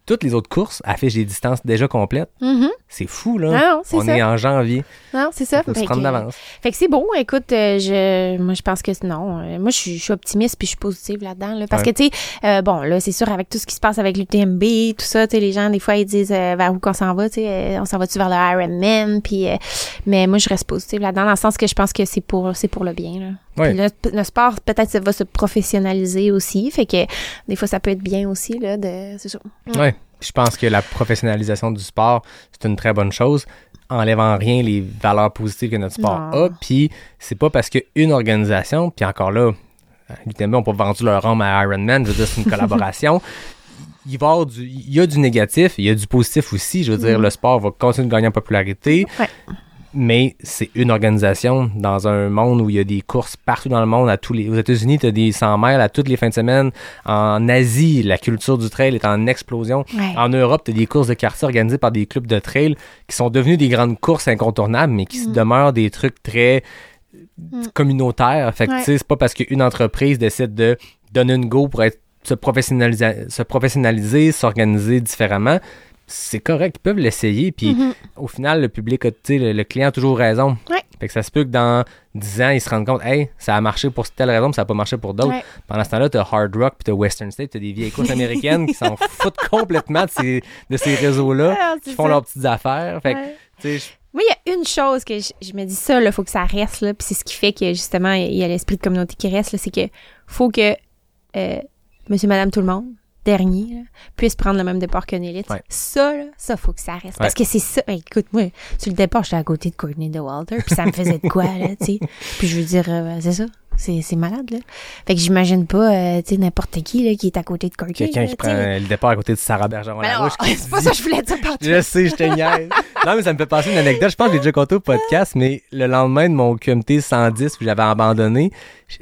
toutes les autres courses affichent des distances déjà complètes. Mhm. C'est fou, là. Non, on ça. est en janvier. Non, c'est ça. Il faut se prendre d'avance. Fait que c'est beau. Écoute, euh, je, moi, je pense que non. Euh, moi, je suis, je suis optimiste puis je suis positive là-dedans. là. parce Ouais. que, tu sais, euh, bon, là, c'est sûr, avec tout ce qui se passe avec l'UTMB, tout ça, tu sais, les gens, des fois, ils disent vers où qu'on s'en va, tu sais, on s'en va-tu vers le Ironman, puis, mais moi, je reste positive là-dedans, dans le sens que je pense que c'est pour, c'est pour le bien, là. Ouais. Le, le sport, peut-être, ça va se professionnaliser aussi. Fait que, des fois, ça peut être bien aussi, là, de, c'est ça. Ouais. Puis Je pense que la professionnalisation du sport, c'est une très bonne chose, enlevant rien les valeurs positives que notre sport Non. a. Puis c'est pas parce qu'une organisation, puis encore là, l'UTMB n'ont pas vendu leur âme à Ironman, je veux dire, c'est une collaboration. Il, va y avoir du, il y a du négatif, il y a du positif aussi. Je veux dire, le sport va continuer de gagner en popularité. Ouais. Mais c'est une organisation dans un monde où il y a des courses partout dans le monde. À tous les, aux États-Unis, tu as des 100 miles à toutes les fins de semaine. En Asie, la culture du trail est en explosion. Ouais. En Europe, tu as des courses de quartier organisées par des clubs de trail qui sont devenus des grandes courses incontournables, mais qui Mm. demeurent des trucs très communautaires. Fait que, Ouais. c'est pas parce qu'une entreprise décide de donner une go pour être se professionnaliser, se professionnaliser, s'organiser différemment, c'est correct, ils peuvent l'essayer. Puis Mhm. au final, le public, a, tu sais, le, le client a toujours raison. Ouais. Fait que ça se peut que dans 10 ans, ils se rendent compte, hey, ça a marché pour telle raison, mais ça n'a pas marché pour d'autres. Ouais. Pendant ce temps-là, t'as Hard Rock puis t'as Western State, t'as des vieilles courses américaines qui s'en foutent complètement de ces, de ces réseaux-là, Ah, qui font ça. leurs petites affaires. Fait Ouais. tu Moi, il y a une chose que je, je me dis ça, il faut que ça reste, là, puis c'est ce qui fait que, justement, il y a l'esprit de communauté qui reste, là, c'est que faut que euh, monsieur, madame, tout le monde, dernier, là, puisse prendre le même départ qu'un élite. Ouais. Ça, là, ça, faut que ça reste. Parce que c'est ça. Hey, écoute, moi, sur le départ, j'étais à côté de Courtney de Walter, puis ça me faisait de quoi, là, tu sais. Puis je veux dire, euh, c'est ça. C'est, malade, là. Fait que j'imagine pas, euh, tu sais, n'importe qui, là, qui est à côté de Courtney. quelqu'un qui prend le départ à côté de Sarah Bergeron qui c'est pas ça que je voulais dire partout. Je sais, je te niaise. Non, mais ça me fait passer une anecdote. Je pense que j'ai déjà conté au podcast, mais le lendemain de mon QMT 110, que j'avais abandonné,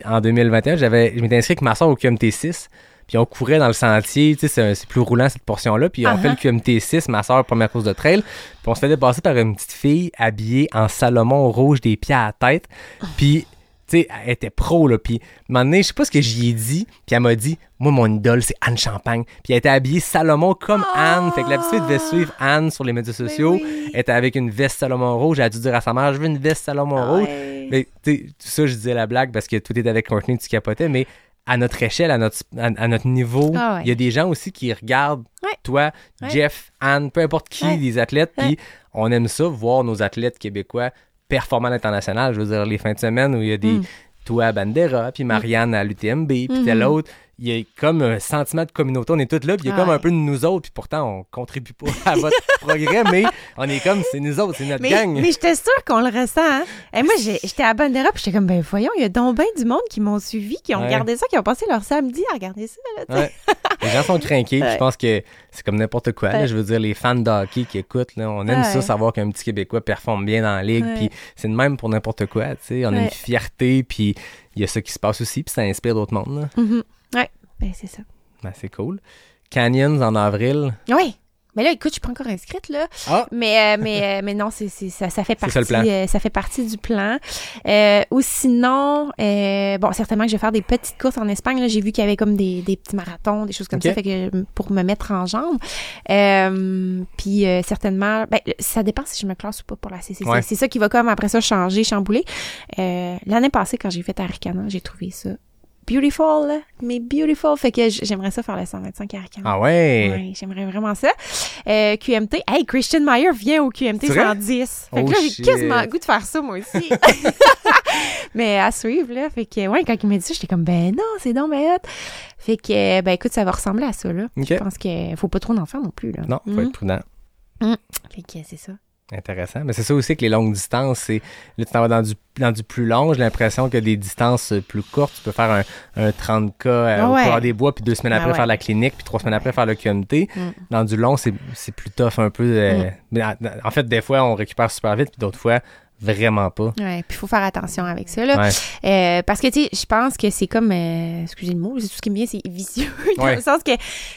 en 2021, j'avais, je m'étais inscrit avec ma soeur au QMT 6. Puis on courait dans le sentier, tu sais, c'est, plus roulant cette portion-là. Puis on Uh-huh. fait le QMT 6, ma soeur, première course de trail. Puis on se fait dépasser par une petite fille habillée en Salomon rouge des pieds à la tête. Puis, tu sais, elle était pro, là. Puis, à un moment donné, je sais pas ce que j'y ai dit. Puis elle m'a dit, moi, mon idole, c'est Anne Champagne. Puis elle était habillée Salomon comme Anne. Fait que la petite fille devait suivre Anne sur les médias sociaux. Ah! oui. Elle était avec une veste Salomon rouge. Elle a dû dire à sa mère, je veux une veste Salomon rouge. Mais, tu sais, tout ça, je disais la blague parce que tout était avec Courtney, tu capotais. Mais à notre échelle, à notre, à, à notre niveau, il Ah ouais. y a des gens aussi qui regardent Ouais. toi, Ouais. Jeff, Anne, peu importe qui, des athlètes. Puis on aime ça, voir nos athlètes québécois performants à l'international. Je veux dire, les fins de semaine où il y a des. Mm. Toi à Bandera, puis Marianne à l'UTMB, puis tel Mhm. autre. Il y a comme un sentiment de communauté. On est tous là, puis il y a comme un peu de nous autres, puis pourtant, on contribue pas à votre progrès, mais on est comme, c'est nous autres, c'est notre Mais, gang. mais j'étais sûre qu'on le ressent. Hein? Et moi, j'ai- j'étais à Bandera, puis j'étais comme, ben voyons, il y a donc bien du monde qui m'ont suivi, qui ont Ouais. regardé ça, qui ont passé leur samedi à regarder ça. Là. Les gens sont craqués. puis Ouais. Je pense que c'est comme n'importe quoi. là. Je veux dire, les fans de hockey qui écoutent, là, on aime ça, savoir qu'un petit Québécois performe bien dans la ligue. Puis c'est de même pour n'importe quoi. tu sais. On a une fierté, puis il y a ça qui se passe aussi, puis ça inspire d'autres mondes. là. Mhm. Ouais, ben c'est ça. Ben, c'est cool. Canyons en avril. Oui. Mais là, écoute, je suis pas encore inscrite, là. Ah! Mais, euh, mais, euh, mais non, c'est, c'est- ça, ça fait C'est partie, ça euh, ça fait partie du plan. Euh, ou sinon, euh, bon, certainement que je vais faire des petites courses en Espagne. Là, j'ai vu qu'il y avait comme des, des petits marathons, des choses comme ça, fait que pour me mettre en jambe. Euh, puis euh, certainement, ben, ça dépend si je me classe ou pas pour la CCC. Ouais. C'est ça qui va comme après ça changer, chambouler. Euh, l'année passée, quand j'ai fait Aricana, j'ai trouvé ça beautiful, mais beautiful. Fait que j'aimerais ça faire le 125 Aricana. Ah ouais! J'aimerais vraiment ça. Euh, QMT. Hey, Christian Meyer vient au QMT C'est vrai? 110. Fait Oh, que là, j'ai shit. quasiment le goût de faire ça, moi aussi. Mais à suivre, là. Fait que, ouais, quand il m'a dit ça, j'étais comme, ben non, c'est donc ben hot. Fait que, ben écoute, ça va ressembler à ça, là. Je pense qu'il faut pas trop en faire non plus, là. Non, faut Mhm. être prudent. Fait que c'est ça. Intéressant. Mais c'est ça aussi que les longues distances, c'est. Là, tu t'en vas dans du, dans du plus long. J'ai l'impression que des distances euh, plus courtes, tu peux faire un, un 30K euh, au Ouais. Corps des Bois, puis deux semaines Ah après ouais. faire la clinique, puis trois semaines après faire le QMT. Mm. Dans du long, c'est c'est plus tough un peu. euh, Mm. mais en, en fait, des fois, on récupère super vite, puis d'autres fois, vraiment pas. Ouais, puis il faut faire attention avec ça, là. Ouais. Euh, parce que, tu sais, je pense que c'est comme, euh, excusez le mot, c'est tout ce qui me vient, c'est vicieux. dans Ouais. le sens que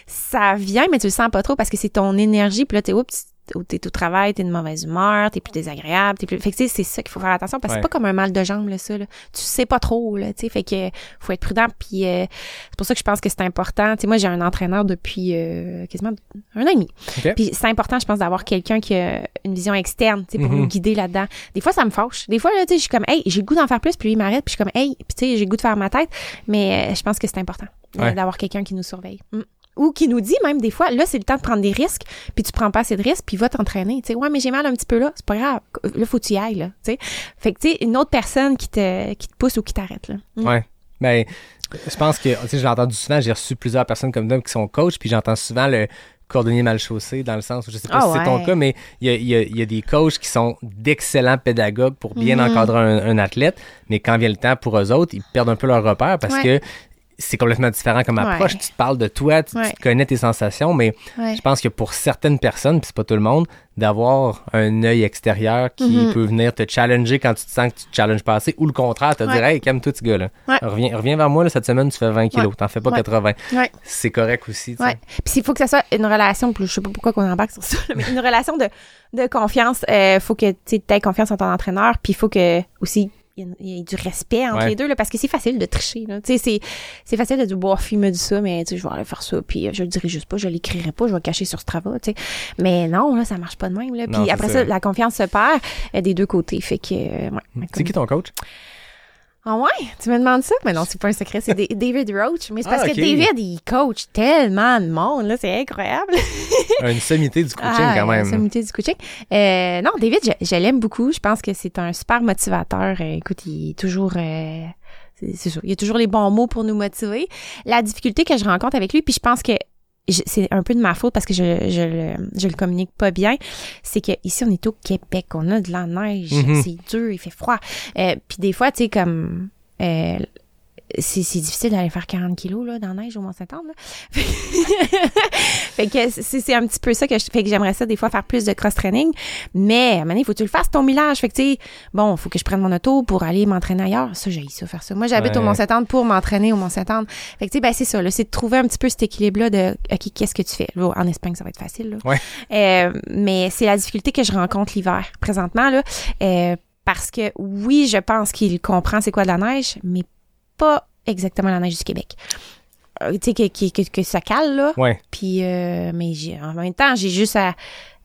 ça vient, mais tu le sens pas trop parce que c'est ton énergie. Puis là, t'es, oups, t'es au travail, t'es de mauvaise humeur, t'es plus désagréable, t'es plus... Fait que, tu sais, c'est ça qu'il faut faire attention parce que Ouais. c'est pas comme un mal de jambe, là, ça, là. Tu sais pas trop, là, tu sais. Fait que faut être prudent. Puis euh, c'est pour ça que je pense que c'est important. Tu sais, moi, j'ai un entraîneur depuis euh, quasiment un an et demi. Ok. Puis c'est important, je pense, d'avoir quelqu'un qui a une vision externe, tu sais, pour Mhm. nous guider là-dedans. Des fois, ça me fâche. Des fois, là, tu sais, je suis comme, hey, j'ai le goût d'en faire plus, puis lui, il m'arrête, puis je suis comme, hey, puis tu sais, j'ai le goût de faire ma tête. Mais euh, je pense que c'est important euh, Ouais. d'avoir quelqu'un qui nous surveille. Mm. Ou qui nous dit même des fois, là, c'est le temps de prendre des risques, puis tu prends pas assez de risques, puis va t'entraîner. Tu sais, ouais, mais j'ai mal un petit peu là, c'est pas grave. Là, faut que tu y ailles, là. Tu sais. Fait que, tu sais, une autre personne qui te, qui te pousse ou qui t'arrête, là. Mm. Ouais. Ben, je pense que, tu sais, j'ai entendu souvent, j'ai reçu plusieurs personnes comme toi qui sont coachs, puis j'entends souvent le cordonnier mal chaussé dans le sens où je sais pas Ah si c'est ton cas, mais il y a, y a- il y a des coachs qui sont d'excellents pédagogues pour bien Mhm. encadrer un, un athlète, mais quand vient le temps pour eux autres, ils perdent un peu leur repère parce Ouais. que c'est complètement différent comme approche. Ouais. Tu te parles de toi, tu, connais tes sensations, mais Ouais. je pense que pour certaines personnes, puis c'est pas tout le monde, d'avoir un œil extérieur qui Mhm. peut venir te challenger quand tu te sens que tu te challenges pas assez, ou le contraire, te dire Hey, calme-toi, ce gars-là. Reviens, reviens vers moi, là, cette semaine, tu fais 20 kilos, t'en fais pas Ouais. 80. Ouais. C'est correct aussi. Puis il faut que ça soit une relation, je sais pas pourquoi qu'on embarque sur ça, mais une relation de, de confiance. Euh, faut que tu aies confiance en ton entraîneur, puis il faut que aussi il y il y a du respect entre Ouais. les deux, là, parce que c'est facile de tricher, là. Tu sais, c'est, c'est facile de dire, bon, il me dit ça, mais, je vais aller faire ça, puis je le dirai juste pas, je l'écrirai pas, je vais cacher sur Strava, tu sais. Mais non, là, ça marche pas de même, là. Puis après ça. ça, la confiance se perd euh, des deux côtés. Fait que, euh, ouais. C'est qui ton coach? Ah ouais? Tu me demandes ça? Mais non, c'est pas un secret, c'est Da- David Roach. Mais c'est parce Ah, que David, il coach tellement de monde, là, c'est incroyable. Une sommité du coaching Ah, quand même. sommité du coaching. Euh, non, David, je, je l'aime beaucoup. Je pense que c'est un super motivateur. Euh, écoute, il est toujours... euh, c'est sûr, il y a toujours les bons mots pour nous motiver. La difficulté que je rencontre avec lui, puis je pense que c'est un peu de ma faute parce que je, je, le, je le communique pas bien, c'est que ici on est au Québec, on a de la neige, Mhm. c'est dur, il fait froid. Euh, puis des fois, tu sais, comme... euh, c'est c'est difficile d'aller faire 40 kilos là, dans la neige au Mont-Saint-Anne. fait que c'est c'est un petit peu ça que je fait que j'aimerais ça des fois faire plus de cross-training. Mais à un moment donné, il faut que tu le fasses ton millage. Fait que tu sais, bon, faut que je prenne mon auto pour aller m'entraîner ailleurs. Ça, j'ai ça faire ça. Moi, j'habite Ouais. au Mont-Saint-Anne pour m'entraîner au Mont-Saint-Anne. Fait que tu sais, ben c'est ça, là, c'est de trouver un petit peu cet équilibre-là de OK, qu'est-ce que tu fais? Là, en Espagne, ça va être facile. Là. Ouais. Euh, mais c'est la difficulté que je rencontre l'hiver présentement, là. Euh, parce que oui, je pense qu'il comprend c'est quoi de la neige, mais pas exactement la neige du Québec. Euh, tu sais, que, que, que, que ça cale, là. Ouais. Puis, euh, mais j'ai, en même temps, j'ai juste à,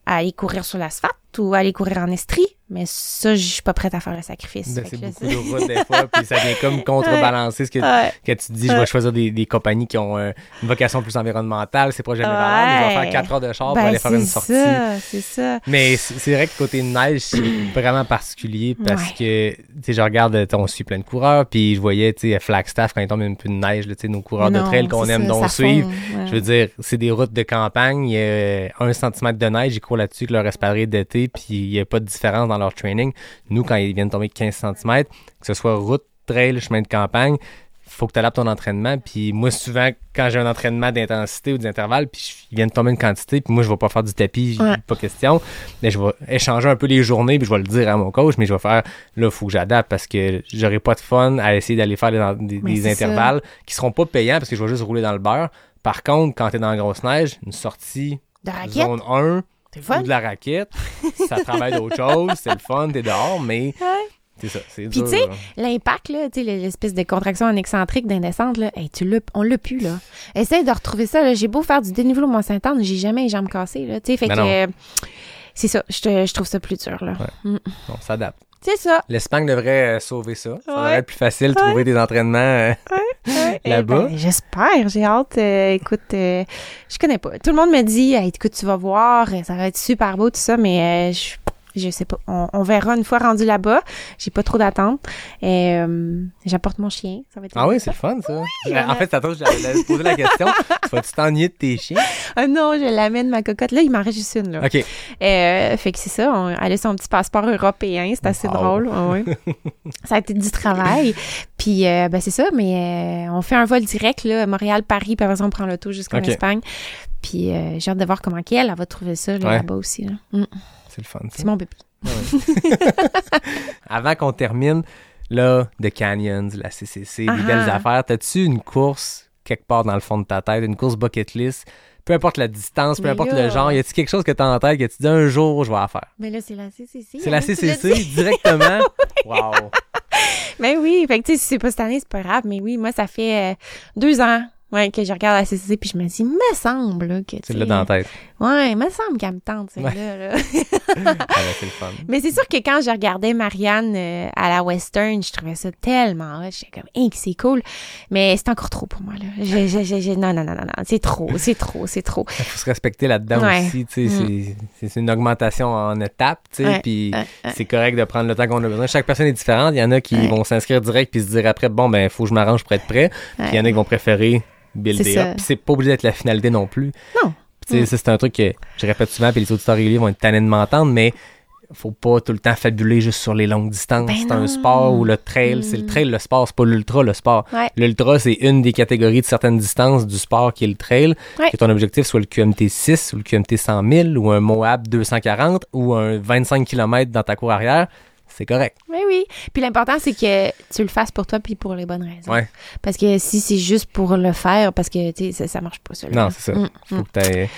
à aller courir sur l'asphalte ou aller courir en estrie. Mais ça, je suis pas prête à faire le sacrifice. Ben, C'est beaucoup de routes des fois, puis ça vient comme contrebalancer ce que, Ouais. que tu dis. Je vais choisir des, des compagnies qui ont euh, une vocation plus environnementale, c'est pas jamais valable, mais je vais Ouais. faire 4 heures de char pour Ben, aller faire une c'est sortie. ça, c'est ça. Mais c'est vrai que côté neige, c'est vraiment particulier parce Ouais. que, tu sais, je regarde, on suit plein de coureurs, puis je voyais, tu sais, Flagstaff, quand il tombe un peu de neige, tu sais, nos coureurs de trail qu'on aime ça suivre. ouais. Je veux dire, c'est des routes de campagne, il y a un centimètre de neige, ils courent là-dessus avec leur espadrille d'été, puis il n'y a pas de différence dans leur training. Nous, quand ils viennent tomber 15 cm, que ce soit route, trail, chemin de campagne, faut que tu adaptes ton entraînement. Puis moi, souvent, quand j'ai un entraînement d'intensité ou d'intervalle, puis ils viennent tomber une quantité, puis moi, je vais pas faire du tapis, Ouais. pas question. Mais je vais échanger un peu les journées, puis je vais le dire à mon coach, mais je vais faire, là, il faut que j'adapte parce que j'aurai pas de fun à essayer d'aller faire des, des- Mais des c'est ça. intervalles qui seront pas payants parce que je vais juste rouler dans le beurre. Par contre, quand tu es dans la grosse neige, une sortie zone 1 c'est le fun. ou de la raquette, ça travaille d'autres choses, c'est le fun, t'es dehors, mais c'est ça, c'est Puis tu sais, l'impact, là, tu sais, l'espèce de contraction en excentrique là, hey, tu on l'a plus, là. Essaye de retrouver ça, là. J'ai beau faire du dénivelé au Mont-Saint-Anne, j'ai jamais les jambes cassées, là. Tu sais, fait Ben que, euh, c'est ça. Je, je trouve ça plus dur, là. Mm. on s'adapte. C'est ça. L'Espagne devrait euh, sauver ça. Ça Ouais. devrait être plus facile de trouver des entraînements. euh, Eh Là-bas? ben, J'espère, j'ai hâte. Euh, écoute, euh, je connais pas. Tout le monde me dit, Hey, écoute, tu vas voir, ça va être super beau, tout ça, mais je, je sais pas. On, on verra une fois rendu là-bas. J'ai pas trop d'attente. Et, euh, J'apporte mon chien. Ça va être Ah oui, c'est le fun, ça. en fait, ça trouve, j'allais poser la question. tu vas-tu t'ennuyer de tes chiens? Ah non, je l'amène ma cocotte. Là, il m'en reste juste une, là. OK. Euh, fait que c'est ça. On, elle a son petit passeport européen. C'est assez Wow. drôle. Ah ouais. ça a été du travail. Puis, euh, ben, c'est ça. Mais euh, on fait un vol direct, là, Montréal-Paris. Puis après ça, on prend l'auto jusqu'en. Espagne. Puis, euh, j'ai hâte de voir comment qu'elle, elle va trouver ça là, Ouais. aussi. là. Mm. C'est le fun, ça. C'est mon bébé. Avant qu'on termine, là, The Canyons, la CCC, les Ah belles affaires, t'as-tu une course quelque part dans le fond de ta tête, une course bucket list? Peu importe la distance, peu Mais importe là- le genre, y a-tu quelque chose que t'as en tête que tu dis un jour je vais la faire? Mais là, c'est la CCC. C'est la hein, tu l'as CCC directement? wow! Ben oui. Fait que, tu sais, si c'est pas cette année, c'est pas grave. Mais oui, moi, ça fait euh, deux ans. Ouais, que je regarde la CCC puis je me dis, me semble là, que sais, l'as dans la tête. Ouais, me semble qu'elle me tente celle-là. là. Ah ben, c'est le fun. Mais c'est sûr que quand je regardais Marianne euh, à la Western, je trouvais ça tellement hot. J'étais comme, hey, que c'est cool. Mais c'est encore trop pour moi, là. Je- je- je- je- non, non, non, non, non. C'est trop, c'est trop, c'est trop. Il faut se respecter là-dedans Ouais. aussi. tu sais, c'est- c'est- C'est une augmentation en étapes. tu sais, Ouais, Puis c'est correct de prendre le temps qu'on a besoin. Chaque personne est différente. Il y en a qui vont s'inscrire direct puis se dire après, bon, ben, il faut que je m'arrange pour être prêt. Puis il y en a qui vont préférer builder C'est up. Pas obligé d'être la finalité non plus. Non. Mm. c'est un truc que je répète souvent, puis les auditeurs réguliers vont être tannés de m'entendre, mais faut pas tout le temps fabuler juste sur les longues distances. Ben c'est un sport où le trail, c'est le Mm. trail, le sport, c'est pas l'ultra, le sport. Ouais. L'ultra, c'est une des catégories de certaines distances du sport qui est le trail. Ouais. Que ton objectif soit le QMT 6 ou le QMT 100 000 ou un Moab 240 ou un 25 km dans ta cour arrière, c'est correct. Oui, oui. Puis l'important, c'est que tu le fasses pour toi puis pour les bonnes raisons. Ouais. Parce que si c'est juste pour le faire, parce que, tu sais, ça, ça marche pas, ça. Non, c'est ça. Mm, Faut mm. que tu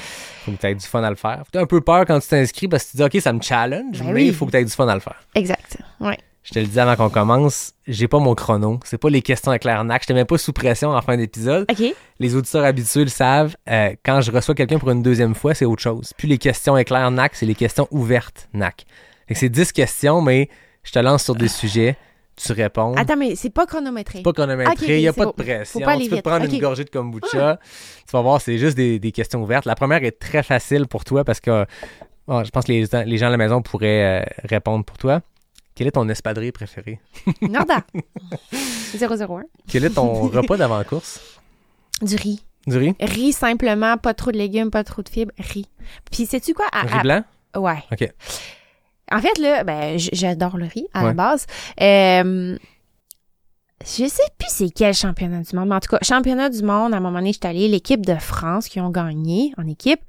faut que aies du fun à le faire. Faut que t'aies un peu peur quand tu t'inscris parce que tu dis, OK, ça me challenge, Ben mais il oui. faut que tu aies du fun à le faire. Exact. Oui. je te le dis avant qu'on commence, j'ai pas mon chrono. C'est pas les questions éclair nac. Je te mets pas sous pression en fin d'épisode. OK. Les auditeurs habitués le savent. euh, quand je reçois quelqu'un pour une deuxième fois, c'est autre chose. Puis les questions éclair nac, c'est les questions ouvertes nac. Fait que c'est 10 questions, mais je te lance sur des sujets. Tu réponds. Attends, mais c'est pas chronométré. C'est pas chronométré, il n'y a pas beau. de pression. Faut pas aller tu peux te prendre une gorgée de kombucha. Tu vas voir, c'est juste des, des questions ouvertes. La première est très facile pour toi parce que oh, je pense que les, les gens à la maison pourraient euh, répondre pour toi. Quel est ton espadrille préféré? Norda. 001. Quel est ton repas d'avant-course? Du riz. Du riz? Riz simplement, pas trop de légumes, pas trop de fibres, riz. Puis sais-tu quoi? À- riz à- blanc? Ouais. OK. En fait, là, ben, j'adore le riz à la base. Euh, je sais plus c'est quel championnat du monde, mais en tout cas, championnat du monde, à un moment donné, j'étais allée, l'équipe de France qui ont gagné en équipe,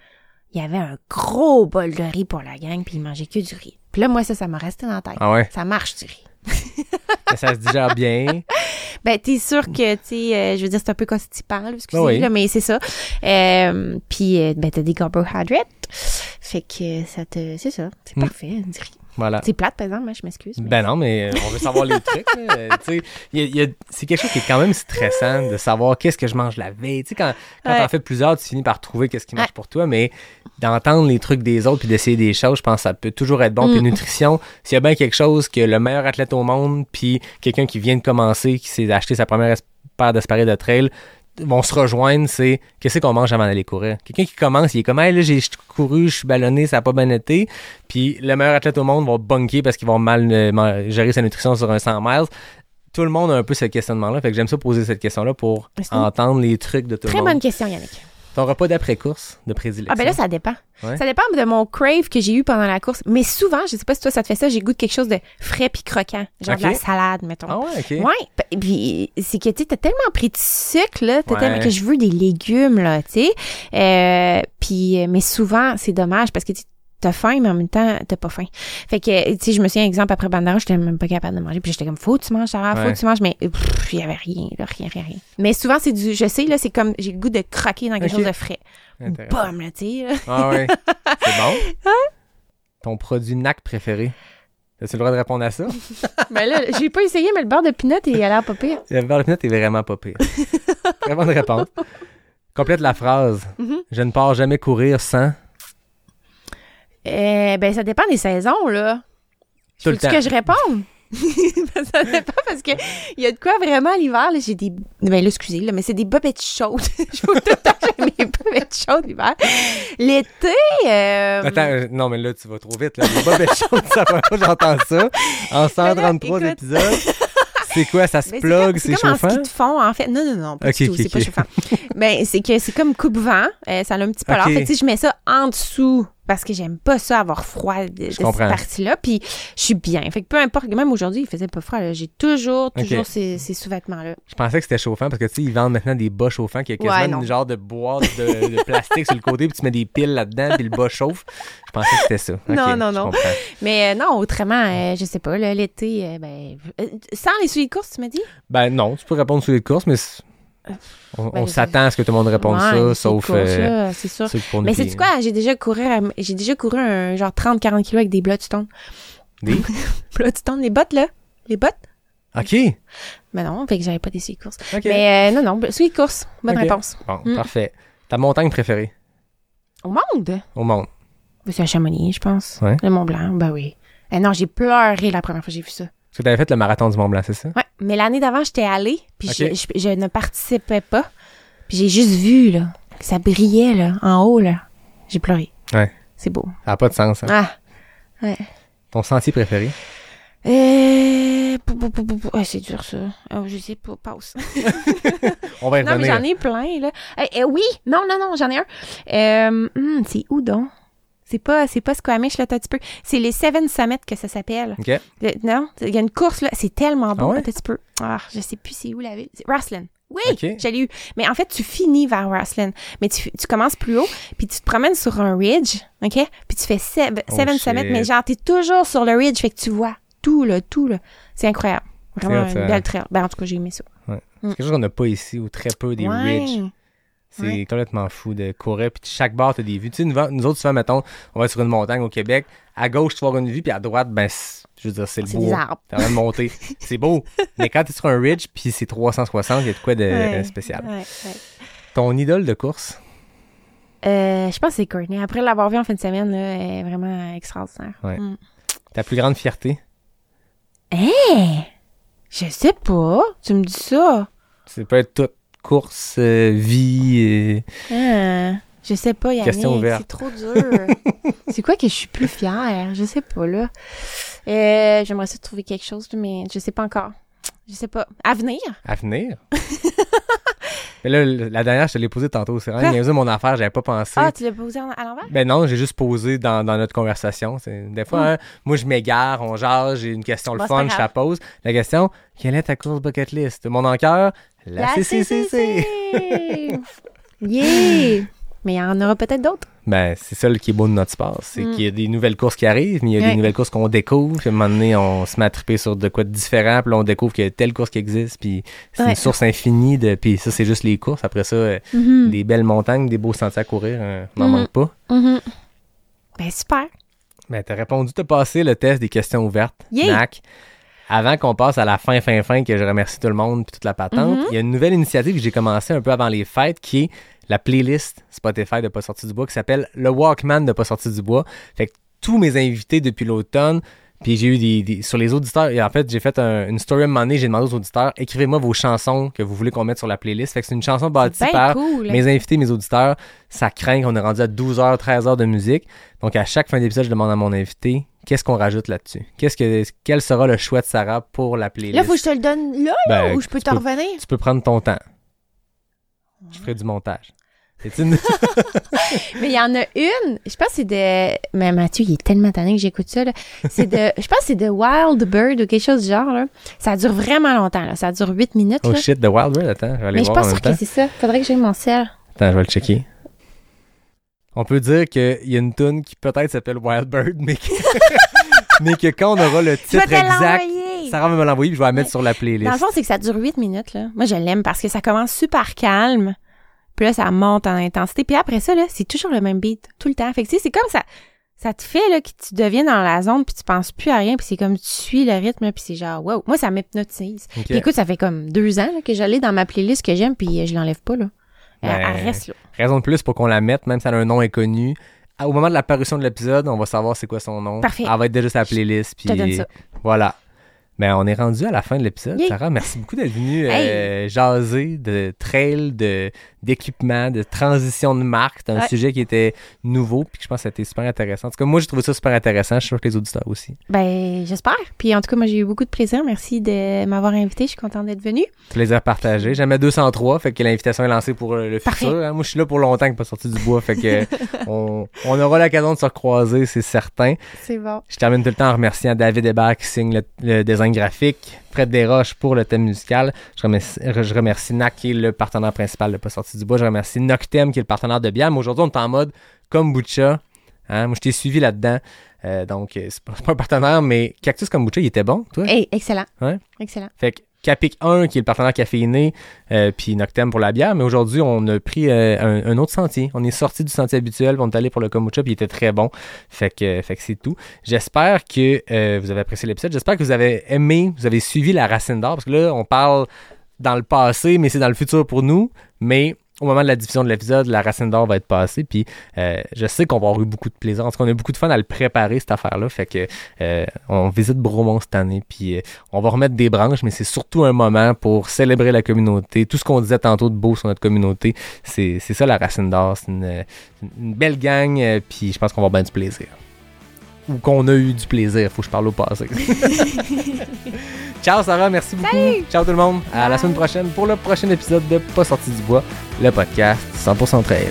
il y avait un gros bol de riz pour la gang, puis ils mangeaient que du riz. Puis là, moi, ça, ça m'a resté dans la tête. Ah ouais? Ça marche du riz. Ça se digère bien. Ben, t'es sûr que, tu sais, euh, je veux dire, c'est un peu constipant, là, excusez, Ah oui. mais c'est ça. Euh, puis, euh, ben, t'as des carbohydrates. Fait que ça te... C'est ça. C'est Mm. parfait. Voilà. C'est plate, par exemple, hein, je m'excuse. mais- Ben non, mais euh, on veut savoir les trucs. Euh, c'est quelque chose qui est quand même stressant de savoir qu'est-ce que je mange la veille. Tu sais, quand, quand Ouais. t'en fais plusieurs, tu finis par trouver qu'est-ce qui marche Ouais. pour toi, mais d'entendre les trucs des autres puis d'essayer des choses, je pense que ça peut toujours être bon. Puis Mm. nutrition, s'il y a bien quelque chose que le meilleur athlète au monde puis quelqu'un qui vient de commencer, qui s'est acheté sa première paire d'espadrilles de trail, vont se rejoindre, c'est qu'est-ce qu'on mange avant d'aller courir? Quelqu'un qui commence, il est comme, hey, là, j'ai couru, je suis ballonné, ça n'a pas bien été. Puis le meilleur athlète au monde va bunker parce qu'il va mal euh, ma- gérer sa nutrition sur un 100 miles. Tout le monde a un peu ce questionnement-là. Fait que j'aime ça poser cette question-là pour entendre les trucs de tout Très le monde. bonne question, Yannick. Ton repas d'après-course de prédilection. Ah ben là, ça dépend. Ouais. Ça dépend de mon crave que j'ai eu pendant la course. Mais souvent, je sais pas si toi, ça te fait ça, j'ai goût de quelque chose de frais puis croquant. Genre de la salade, mettons. Ah ouais, ok. Ouais, puis c'est que tu t'as tellement pris de sucre là, t'as Ouais. tellement que je veux des légumes là, tu sais. Euh, puis euh, mais souvent c'est dommage parce que tu T'as faim, mais en même temps, t'as pas faim. Fait que, tu sais, je me souviens, exemple, après Bandera, j'étais même pas capable de manger. Puis j'étais comme, faut que tu manges, Sarah, faut Ouais. que tu manges. Mais il y avait rien, là, rien, rien, rien. Mais souvent, c'est du, je sais, là, c'est comme, j'ai le goût de croquer dans quelque chose de frais. Une pomme, là, tu sais. Ah ouais. C'est bon? Ton produit NAC préféré? As-tu le droit de répondre à ça? Ben là, j'ai pas essayé, mais le beurre de pinot, il a l'air pas pire. Le beurre de pinot est vraiment pas pire. Très bonne réponse. Complète la phrase. Mhm. Je ne pars jamais courir sans. Euh, ben, ça dépend des saisons, là. Tout le Faut-tu que je réponde? Ça dépend parce que il y a de quoi vraiment l'hiver, là, j'ai des. Ben là, excusez, là, mais c'est des bobettes chaudes. je faut tout le temps que j'ai mes bobettes chaudes l'hiver. L'été, euh, Attends, euh, non, mais là, tu vas trop vite. Là. Les bobettes chaudes, ça fait pas j'entends ça. En 133 écoute. épisodes. C'est quoi, ça se ben, plug, c'est comme en chauffant? ski de fond, en fait. Non, non, non, pas du tout, c'est pas chauffant. ben, c'est que c'est comme coupe-vent. euh, ça a un petit peu l'air. Fait que, sais, je mets ça en dessous parce que j'aime pas ça avoir froid de, de cette partie-là. Puis je suis bien. Fait que peu importe, même aujourd'hui, il faisait pas froid. là. J'ai toujours, toujours ces, ces sous-vêtements-là. Je pensais que c'était chauffant parce que tu sais, ils vendent maintenant des bas chauffants qui a quasiment Ouais, une genre de boîte de, de plastique sur le côté, puis tu mets des piles là-dedans, puis le bas chauffe. Je pensais que c'était ça. Non, non, non. comprends. Mais euh, non, autrement, euh, je sais pas, là, l'été, euh, ben, sans les souliers de course, tu m'as dit? Ben non, tu peux répondre sur les courses, mais on, Ben, on s'attend à ce que tout le monde réponde Ouais, ça, sauf euh, c'est sûr. ceux qui font Mais c'est quoi? J'ai déjà couru, j'ai déjà couru un genre 30-40 kilos avec des Bloodstone. Des? Bloodstone, les bottes, là? Les bottes? OK. Mais non, fait que j'avais pas des de course. Mais euh, non, non, souliers de course. Bonne réponse. Bon, Mm. parfait. Ta montagne préférée? Au monde? au monde? Ben, C'est à Chamonix, je pense. Ouais. Le Mont Blanc, ben oui. Eh non, j'ai pleuré la première fois que j'ai vu ça. Parce que tu avais fait le marathon du Mont Blanc, c'est ça? Ouais, mais l'année d'avant, j'étais allée, puis je, je- je ne participais pas. Puis j'ai juste vu, là, que ça brillait, là, en haut, là. J'ai pleuré. Ouais. C'est beau. Ça n'a pas de sens. hein? Ah. Ton sentier préféré? Euh... Ah, c'est dur, ça. Ah, je sais pas, passe. On va y non, mais revenir. j'en ai plein, là. Eh, eh, oui! Non, non, non, j'en ai un. Euh, hum, c'est où, donc? C'est pas, c'est pas Squamish, là, t'as un petit peu. C'est les Seven Summit que ça s'appelle. OK. Le- non, il y a une course là, c'est tellement beau, Ah ouais? un petit peu. Ah, je sais plus c'est où la ville. C'est Roslyn. Oui, Ok. je l'ai eu. Mais en fait, tu finis vers Roslyn. Mais tu, tu commences plus haut, puis tu te promènes sur un ridge, OK? Puis tu fais sev- Oh, Seven shit. Summit, mais genre, t'es toujours sur le ridge, fait que tu vois tout, là, tout, là. C'est incroyable. Vraiment C'est hot, une ça. belle trail. Ben, en tout cas, j'ai aimé ça. C'est quelque chose qu'on n'a pas ici, ou très peu des Ouais. ridges. C'est Ouais. complètement fou de courir, puis chaque barre, t'as des vues. Tu sais, nous, nous autres, souvent, mettons, on va sur une montagne au Québec, à gauche, tu vas avoir une vue, puis à droite, ben, je veux dire, c'est le arbres. T'es en train de monter. c'est beau. Mais quand t'es sur un ridge, puis c'est 360, il y a de quoi de Ouais. euh, spécial. Ouais. Ton idole de course? Euh, je pense que c'est Courtney. Après l'avoir vu en fin de semaine, là, elle est vraiment extraordinaire. Mm. Ta plus grande fierté? Hein? Je sais pas. Tu me dis ça. Ça peut être toute course, euh, vie. euh? Je sais pas, Yannick. Question ouverte. C'est trop dur. c'est quoi que je suis plus fière? Je sais pas, là. Euh, J'aimerais ça trouver quelque chose, mais je sais pas encore. Je sais pas. À venir? à venir? Mais là, la dernière, je te l'ai posée tantôt. C'est vraiment niaiseux, mon affaire, j'avais pas pensé. Ah, tu l'as posé en- à l'envers? Ben non, j'ai juste posé dans, dans notre conversation. C'est- Des fois, hein, moi, je m'égare, on jase, j'ai une question le fun, je la pose. La question, quelle est ta course bucket list? Mon encoeur, la, CCCC. yeah! Mais il y en aura peut-être d'autres. Ben, c'est ça le qui est beau de notre sport. C'est Mm. qu'il y a des nouvelles courses qui arrivent, mais il y a des nouvelles courses qu'on découvre. Puis à un moment donné, on se met à triper sur de quoi de différent. Puis là, on découvre qu'il y a telle course qui existe. Puis c'est Ouais. une source infinie. de Puis ça, c'est juste les courses. Après ça, euh, Mhm. des belles montagnes, des beaux sentiers à courir, euh, on n'en manque pas. Mhm. Ben, super. Ben, t'as répondu, t'as passé le test des questions ouvertes. Yeah! Nac. Avant qu'on passe à la fin, fin, fin, que je remercie tout le monde puis toute la patente, Mhm. il y a une nouvelle initiative que j'ai commencé un peu avant les fêtes qui est la playlist Spotify de Pas sorti du bois qui s'appelle Le Walkman de Pas sorti du bois. Fait que tous mes invités depuis l'automne, puis j'ai eu des, des- sur les auditeurs, et en fait, j'ai fait un- une story à un moment donné, j'ai demandé aux auditeurs, écrivez-moi vos chansons que vous voulez qu'on mette sur la playlist. Fait que c'est une chanson bâtie par cool. mes invités, mes auditeurs, ça craint qu'on est rendu à 12h, 13h de musique. Donc, à chaque fin d'épisode, je demande à mon invité, qu'est-ce qu'on rajoute là-dessus? Qu'est-ce que, quel sera le choix de Sarah pour la playlist? Là, faut que je te le donne là, là Ben, ou je peux tu te peux- revenir? Tu peux prendre ton temps. Je ferai du montage. C'est une... Mais il y en a une, je pense que c'est de... Mais Mathieu, il est tellement tanné que j'écoute ça, là. C'est de... Je pense que c'est de Wild Bird ou quelque chose du genre, là. Ça dure vraiment longtemps, là. Ça dure 8 minutes, oh là. shit, The Wild Bird, attends, je vais aller Mais je suis pas sûre que c'est ça. Faudrait que j'aille mon sel. Attends, je vais le checker. On peut dire qu'il y a une tune qui peut-être s'appelle Wild Bird, mais que... mais que quand on aura le titre exact! Sarah va me l'envoyer puis je vais la mettre sur la playlist. Dans le fond, c'est que ça dure 8 minutes, là. Moi, je l'aime parce que ça commence super calme. Puis là, ça monte en intensité. Puis après ça, là, c'est toujours le même beat. Tout le temps. Fait que, tu sais, c'est comme ça. Ça te fait, là, que tu deviens dans la zone puis tu penses plus à rien puis c'est comme tu suis le rythme puis c'est genre, wow. Moi, ça m'hypnotise. Puis écoute, ça fait comme deux ans là, que j'allais dans ma playlist que j'aime puis euh, je l'enlève pas, là. Elle, Ben, elle reste là. Raison de plus pour qu'on la mette, même si elle a un nom inconnu. Au moment de l'apparition de l'épisode, on va savoir c'est quoi son nom. Parfait. Elle va être déjà la playlist. Je te donne Puis ça. voilà. Mais on est rendu à la fin de l'épisode. Yeah. Sarah, merci beaucoup d'être venue euh, jaser de trail, de d'équipement, de transition de marque. C'est un Ouais. sujet qui était nouveau puis je pense que c'était super intéressant. En tout cas, moi, j'ai trouvé ça super intéressant. Je suis sûr que les auditeurs aussi. Ben, j'espère. Puis en tout cas, moi, j'ai eu beaucoup de plaisir. Merci de m'avoir invité. Je suis contente d'être venue. Plaisir partagé. Jamais 203, fait que l'invitation est lancée pour euh, le Parfait. futur. hein. Moi, je suis là pour longtemps que pas sorti du bois, fait que on, on aura l'occasion de se recroiser, c'est certain. C'est bon. Je termine tout le temps en remerciant David Hébert qui signe le, le design graphique, Fred Desroches pour le thème musical. Je remercie, je remercie NAC qui est le partenaire principal de Pas sorti du bois. Je remercie Noctem qui est le partenaire de. Mais aujourd'hui, on est en mode kombucha. Hein? Moi, je t'ai suivi là-dedans. Euh, donc, euh, c'est pas, pas un partenaire, mais Cactus Kombucha, il était bon, toi? Hey, excellent. Ouais. Excellent. Fait que Capic 1 qui est le partenaire caféiné, euh, puis Noctem pour la bière. Mais aujourd'hui, on a pris euh, un, autre sentier. On est sorti du sentier habituel, on est allé pour le kombucha, puis il était très bon. Fait que, fait que c'est tout. J'espère que euh, vous avez apprécié l'épisode. J'espère que vous avez aimé, vous avez suivi la racine d'or, parce que là, on parle dans le passé, mais c'est dans le futur pour nous. Mais au moment de la diffusion de l'épisode, la racine d'or va être passée. Puis euh, je sais qu'on va avoir eu beaucoup de plaisir. En tout cas, on a eu beaucoup de fun à le préparer, cette affaire-là. Fait que euh, on visite Bromont cette année. Puis euh, on va remettre des branches, mais c'est surtout un moment pour célébrer la communauté. Tout ce qu'on disait tantôt de beau sur notre communauté, c'est ça la racine d'or. C'est une, une belle gang. euh, puis je pense qu'on va avoir bien du plaisir. Ou qu'on a eu du plaisir. Faut que je parle au passé. Ciao Sarah, merci beaucoup. Ciao tout le monde. À la semaine prochaine pour le prochain épisode de Pas sorti du bois, le podcast 100% trail.